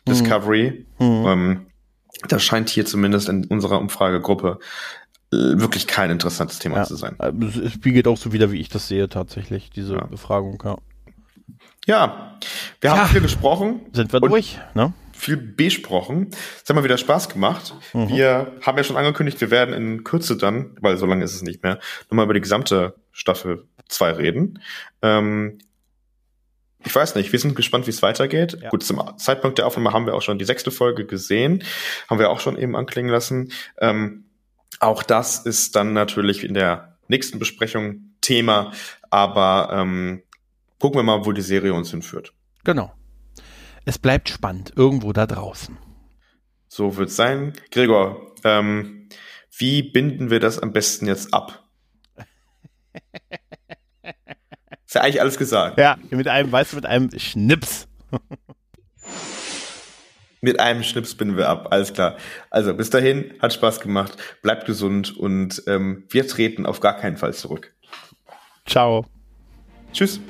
Discovery. Mhm. Ähm, das scheint hier zumindest in unserer Umfragegruppe äh, wirklich kein interessantes Thema ja. zu sein. Äh, es spiegelt auch so wieder, wie ich das sehe, tatsächlich, diese ja. Befragung, ja. Ja, wir ja. haben viel gesprochen. Sind wir durch, ne? Viel besprochen. Es hat mal wieder Spaß gemacht. Mhm. Wir haben ja schon angekündigt, wir werden in Kürze dann, weil so lange ist es nicht mehr, nochmal über die gesamte Staffel 2 reden. Ähm, ich weiß nicht, wir sind gespannt, wie es weitergeht. Ja. Gut, zum Zeitpunkt der Aufnahme haben wir auch schon die sechste Folge gesehen, haben wir auch schon eben anklingen lassen. Ähm, auch das ist dann natürlich in der nächsten Besprechung Thema, aber ähm, gucken wir mal, wo die Serie uns hinführt. Genau. Es bleibt spannend, irgendwo da draußen. So wird's sein. Gregor, ähm, wie binden wir das am besten jetzt ab? Ist ja eigentlich alles gesagt. Ja, mit einem, weißt du, mit einem Schnips. mit einem Schnips binden wir ab, alles klar. Also bis dahin, hat Spaß gemacht, bleibt gesund und ähm, wir treten auf gar keinen Fall zurück. Ciao. Tschüss.